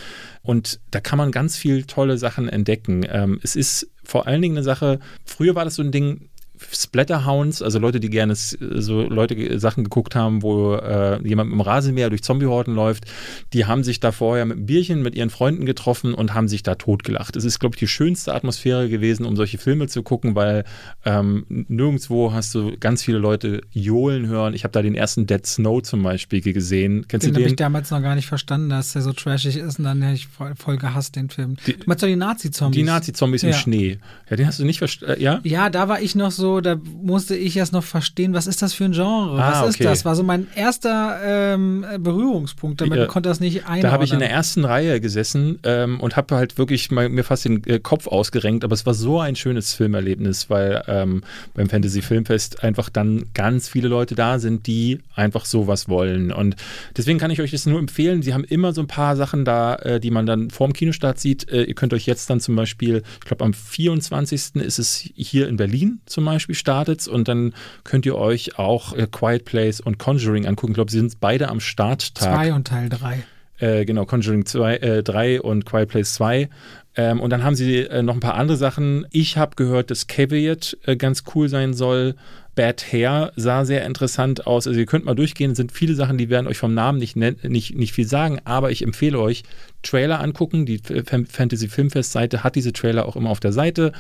Speaker 2: Und da kann man ganz viel tolle Sachen entdecken. Ähm, es ist vor allen Dingen eine Sache, früher war das so ein Ding, Splatterhounds, also Leute, die gerne so Leute Sachen geguckt haben, wo äh, jemand mit dem Rasenmäher durch Zombiehorden läuft, die haben sich da vorher mit einem Bierchen mit ihren Freunden getroffen und haben sich da totgelacht. Es ist, glaube ich, die schönste Atmosphäre gewesen, um solche Filme zu gucken, weil ähm, nirgendwo hast du ganz viele Leute johlen hören. Ich habe da den ersten Dead Snow zum Beispiel gesehen.
Speaker 1: Kennst den du den? Den habe ich damals noch gar nicht verstanden, dass der so trashig ist und dann hätte ich voll, voll gehasst, den Film.
Speaker 2: Die,
Speaker 1: du meinst doch die Nazi-Zombies?
Speaker 2: Die Nazi-Zombies ja. im Schnee. Ja, den hast du nicht verstanden, äh, ja?
Speaker 1: Ja, da war ich noch so so, da musste ich erst noch verstehen, was ist das für ein Genre? Ah, was ist das? War so mein erster ähm, Berührungspunkt. Damit ja, konnte das nicht einordnen.
Speaker 2: Da habe ich in der ersten Reihe gesessen ähm, und habe halt wirklich mal, mir fast den äh, Kopf ausgerenkt. Aber es war so ein schönes Filmerlebnis, weil ähm, beim Fantasy Filmfest einfach dann ganz viele Leute da sind, die einfach sowas wollen. Und deswegen kann ich euch das nur empfehlen. Sie haben immer so ein paar Sachen da, äh, die man dann vorm Kinostart sieht. Äh, ihr könnt euch jetzt dann zum Beispiel, ich glaube am 24. ist es hier in Berlin zum Beispiel Beispiel startet und dann könnt ihr euch auch äh, Quiet Place und Conjuring angucken. Ich glaube, sie sind beide am Starttag.
Speaker 1: Zwei und Teil drei.
Speaker 2: Äh, genau, Conjuring 2, äh, 3 und Quiet Place 2. Ähm, und dann haben sie äh, noch ein paar andere Sachen. Ich habe gehört, dass Caveat äh, ganz cool sein soll. Bad Hair sah sehr interessant aus. Also ihr könnt mal durchgehen, es sind viele Sachen, die werden euch vom Namen nicht, nicht, nicht viel sagen, aber ich empfehle euch, Trailer angucken. Die Fantasy Filmfest Seite hat diese Trailer auch immer auf der Seite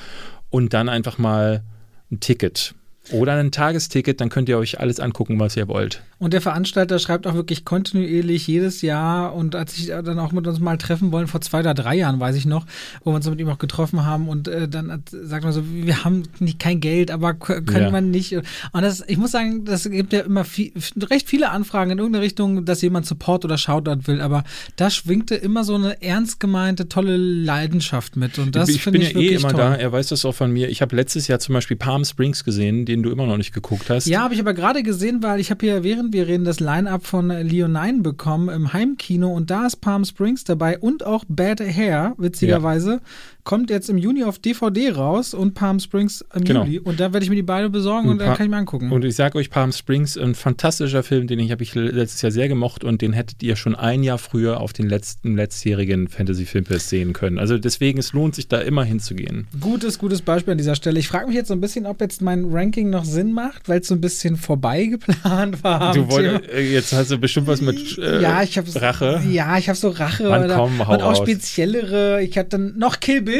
Speaker 2: und dann einfach mal ein Ticket oder ein Tagesticket, dann könnt ihr euch alles angucken, was ihr wollt.
Speaker 1: Und der Veranstalter schreibt auch wirklich kontinuierlich jedes Jahr und als ich dann auch mit uns mal treffen wollen, vor zwei oder drei Jahren, weiß ich noch, wo wir uns mit ihm auch getroffen haben und äh, dann sagt man so, wir haben nicht kein Geld, aber können ja. man nicht. Und das, ich muss sagen, das gibt ja immer viel, recht viele Anfragen in irgendeine Richtung, dass jemand Support oder Shoutout will, aber da schwingte immer so eine ernst gemeinte, tolle Leidenschaft mit und das finde ich,
Speaker 2: find ich
Speaker 1: ja eh immer
Speaker 2: toll. da, er weiß das auch von mir. Ich habe letztes Jahr zum Beispiel Palm Springs gesehen, die den du immer noch nicht geguckt hast.
Speaker 1: Ja, habe ich aber gerade gesehen, weil ich habe hier, während wir reden, das Line-Up von Leonine bekommen im Heimkino und da ist Palm Springs dabei und auch Bad Hair, witzigerweise. Kommt jetzt im Juni auf DVD raus und Palm Springs im genau. Juli. Und da werde ich mir die beide besorgen und, und dann kann ich mir angucken.
Speaker 2: Und ich sage euch, Palm Springs, ein fantastischer Film, den ich habe ich letztes Jahr sehr gemocht und den hättet ihr schon ein Jahr früher auf den letzten letztjährigen Fantasy Filmfest sehen können. Also deswegen, es lohnt sich da immer hinzugehen.
Speaker 1: Gutes, gutes Beispiel an dieser Stelle. Ich frage mich jetzt so ein bisschen, ob jetzt mein Ranking noch Sinn macht, weil es so ein bisschen vorbei geplant war.
Speaker 2: Du wolltest, äh, jetzt hast du bestimmt was mit äh,
Speaker 1: ja, ich
Speaker 2: Rache.
Speaker 1: Ja, ich habe so Rache
Speaker 2: Mann, oder, komm,
Speaker 1: und auch speziellere. Ich hatte dann noch Kill Bill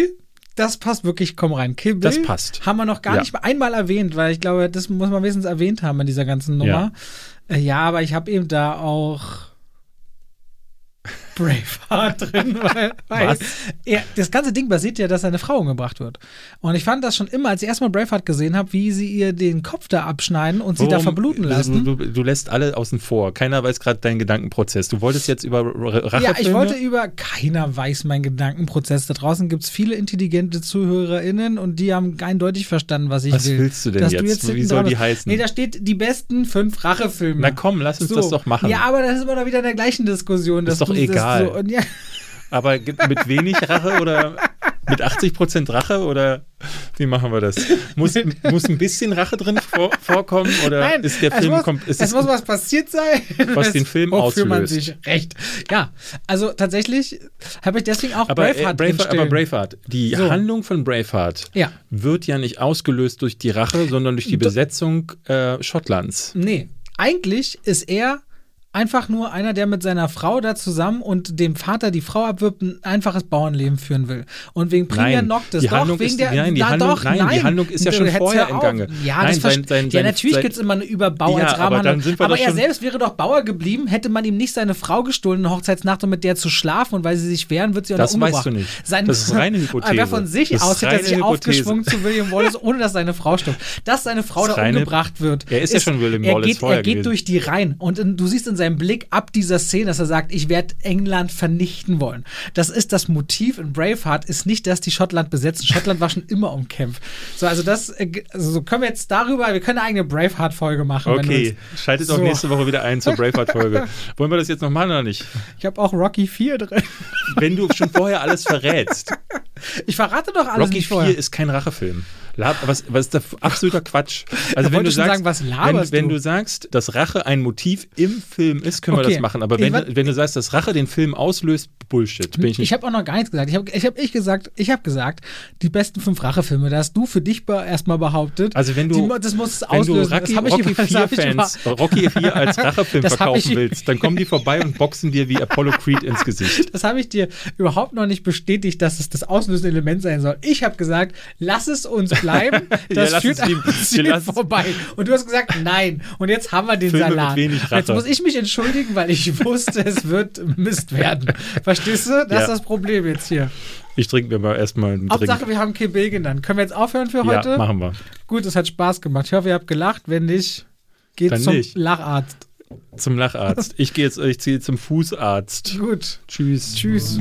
Speaker 1: das passt wirklich, komm rein. Kill Bill
Speaker 2: das passt.
Speaker 1: Haben wir noch gar ja. nicht einmal erwähnt, weil ich glaube, das muss man wenigstens erwähnt haben in dieser ganzen Nummer. Ja, äh, ja aber ich habe eben da auch Braveheart drin, weil, weil er, das ganze Ding basiert ja, dass seine Frau umgebracht wird. Und ich fand das schon immer, als ich erstmal Braveheart gesehen habe, wie sie ihr den Kopf da abschneiden und sie da verbluten lassen.
Speaker 2: Du, du, du lässt alle außen vor. Keiner weiß gerade deinen Gedankenprozess. Du wolltest jetzt über Rachefilme?
Speaker 1: Ja, ich wollte über, keiner weiß meinen Gedankenprozess. Da draußen gibt es viele intelligente ZuhörerInnen und die haben eindeutig verstanden, was ich
Speaker 2: was
Speaker 1: will.
Speaker 2: Was willst du denn jetzt?
Speaker 1: Du jetzt
Speaker 2: wie soll die heißen?
Speaker 1: Nee, da steht die besten fünf Rachefilme.
Speaker 2: Na komm, lass uns so. das doch machen.
Speaker 1: Ja, aber das ist immer noch wieder in der gleichen Diskussion.
Speaker 2: Ist doch egal. So, ja. Aber mit wenig Rache oder mit 80% Rache oder wie machen wir das? Muss, muss ein bisschen Rache drin vor, vorkommen oder Nein, ist der Film
Speaker 1: es muss,
Speaker 2: ist
Speaker 1: es, es muss was passiert sein,
Speaker 2: was den Film auslöst? man sich
Speaker 1: recht. Ja, also tatsächlich habe ich deswegen auch
Speaker 2: aber,
Speaker 1: Braveheart,
Speaker 2: äh, Braveheart Aber Braveheart, die so. Handlung von Braveheart
Speaker 1: ja.
Speaker 2: wird ja nicht ausgelöst durch die Rache, sondern durch die Besetzung äh, Schottlands.
Speaker 1: Nee, eigentlich ist er einfach nur einer, der mit seiner Frau da zusammen und dem Vater die Frau abwirbt, ein einfaches Bauernleben führen will. Und wegen
Speaker 2: nein,
Speaker 1: Noctis,
Speaker 2: die Handlung
Speaker 1: doch, wegen
Speaker 2: ist,
Speaker 1: der,
Speaker 2: nein, die
Speaker 1: na,
Speaker 2: Handlung,
Speaker 1: doch,
Speaker 2: nein,
Speaker 1: nein,
Speaker 2: die Handlung ist ja schon vorher im Gange.
Speaker 1: Ja,
Speaker 2: nein,
Speaker 1: das sein, sein, ja natürlich gibt es immer eine Überbau
Speaker 2: ja,
Speaker 1: als Rahmenhandlung.
Speaker 2: Aber,
Speaker 1: aber er selbst wäre doch Bauer geblieben, hätte man ihm nicht seine Frau gestohlen in Hochzeitsnacht, um mit der zu schlafen und weil sie sich wehren, wird sie auch
Speaker 2: das
Speaker 1: umgebracht.
Speaker 2: Das weißt du nicht.
Speaker 1: Sein,
Speaker 2: das ist reine Hypothese.
Speaker 1: Aber von sich
Speaker 2: das
Speaker 1: aus hätte er sich aufgeschwungen zu William Wallace, ohne dass seine Frau stirbt. Dass seine Frau da umgebracht wird.
Speaker 2: Er ist ja schon William Wallace
Speaker 1: vorher Er geht durch die Reihen und du siehst in seinem Blick ab dieser Szene, dass er sagt, ich werde England vernichten wollen. Das ist das Motiv in Braveheart, ist nicht, dass die Schottland besetzen. Schottland war schon immer umkämpft. So, also das, äh, also so können wir jetzt darüber, wir können eine eigene Braveheart-Folge machen.
Speaker 2: Okay, schaltet so. auch nächste Woche wieder ein zur Braveheart-Folge. Wollen wir das jetzt noch machen oder nicht?
Speaker 1: Ich habe auch Rocky 4 drin.
Speaker 2: Wenn du schon vorher alles verrätst.
Speaker 1: Ich verrate doch alles
Speaker 2: Rocky
Speaker 1: nicht vorher.
Speaker 2: 4 ist kein Rachefilm. Lab, was, was ist da absoluter Quatsch? Also wenn du sagst,
Speaker 1: sagen, was
Speaker 2: wenn, wenn, du sagst, dass Rache ein Motiv im Film ist, können okay. wir das machen. Aber wenn, ich, wenn du sagst, dass Rache den Film auslöst, Bullshit. Bin ich
Speaker 1: ich habe auch noch gar nichts gesagt. Ich habe ich hab ich gesagt, ich habe gesagt, die besten fünf Rachefilme, da hast du für dich erstmal behauptet.
Speaker 2: Also wenn du,
Speaker 1: die, das muss
Speaker 2: wenn
Speaker 1: auslösen.
Speaker 2: du Rocky, Rocky 4 Fans, Rocky 4 als Rachefilm verkaufen willst, dann kommen die vorbei und boxen dir wie Apollo Creed ins Gesicht.
Speaker 1: Das habe ich dir überhaupt noch nicht bestätigt, dass es das auslösende Element sein soll. Ich habe gesagt, lass es uns bleiben. Das ja, führt an Ziel vorbei. Und du hast gesagt, nein. Und jetzt haben wir den
Speaker 2: Filme
Speaker 1: Salat.
Speaker 2: Jetzt
Speaker 1: muss ich mich entschuldigen, weil ich wusste, es wird Mist werden. Verstehst du? Das ja. ist das Problem jetzt hier.
Speaker 2: Ich trinke mir mal erstmal einen
Speaker 1: Hauptsache,
Speaker 2: Drink.
Speaker 1: wir haben KB genannt. Können wir jetzt aufhören für heute?
Speaker 2: Ja, machen wir.
Speaker 1: Gut, es hat Spaß gemacht. Ich hoffe, ihr habt gelacht. Wenn nicht, geht
Speaker 2: Dann
Speaker 1: zum
Speaker 2: nicht.
Speaker 1: Lacharzt.
Speaker 2: Zum Lacharzt. Ich gehe jetzt, ich ziehe zum Fußarzt.
Speaker 1: Gut.
Speaker 2: Tschüss.
Speaker 1: Tschüss.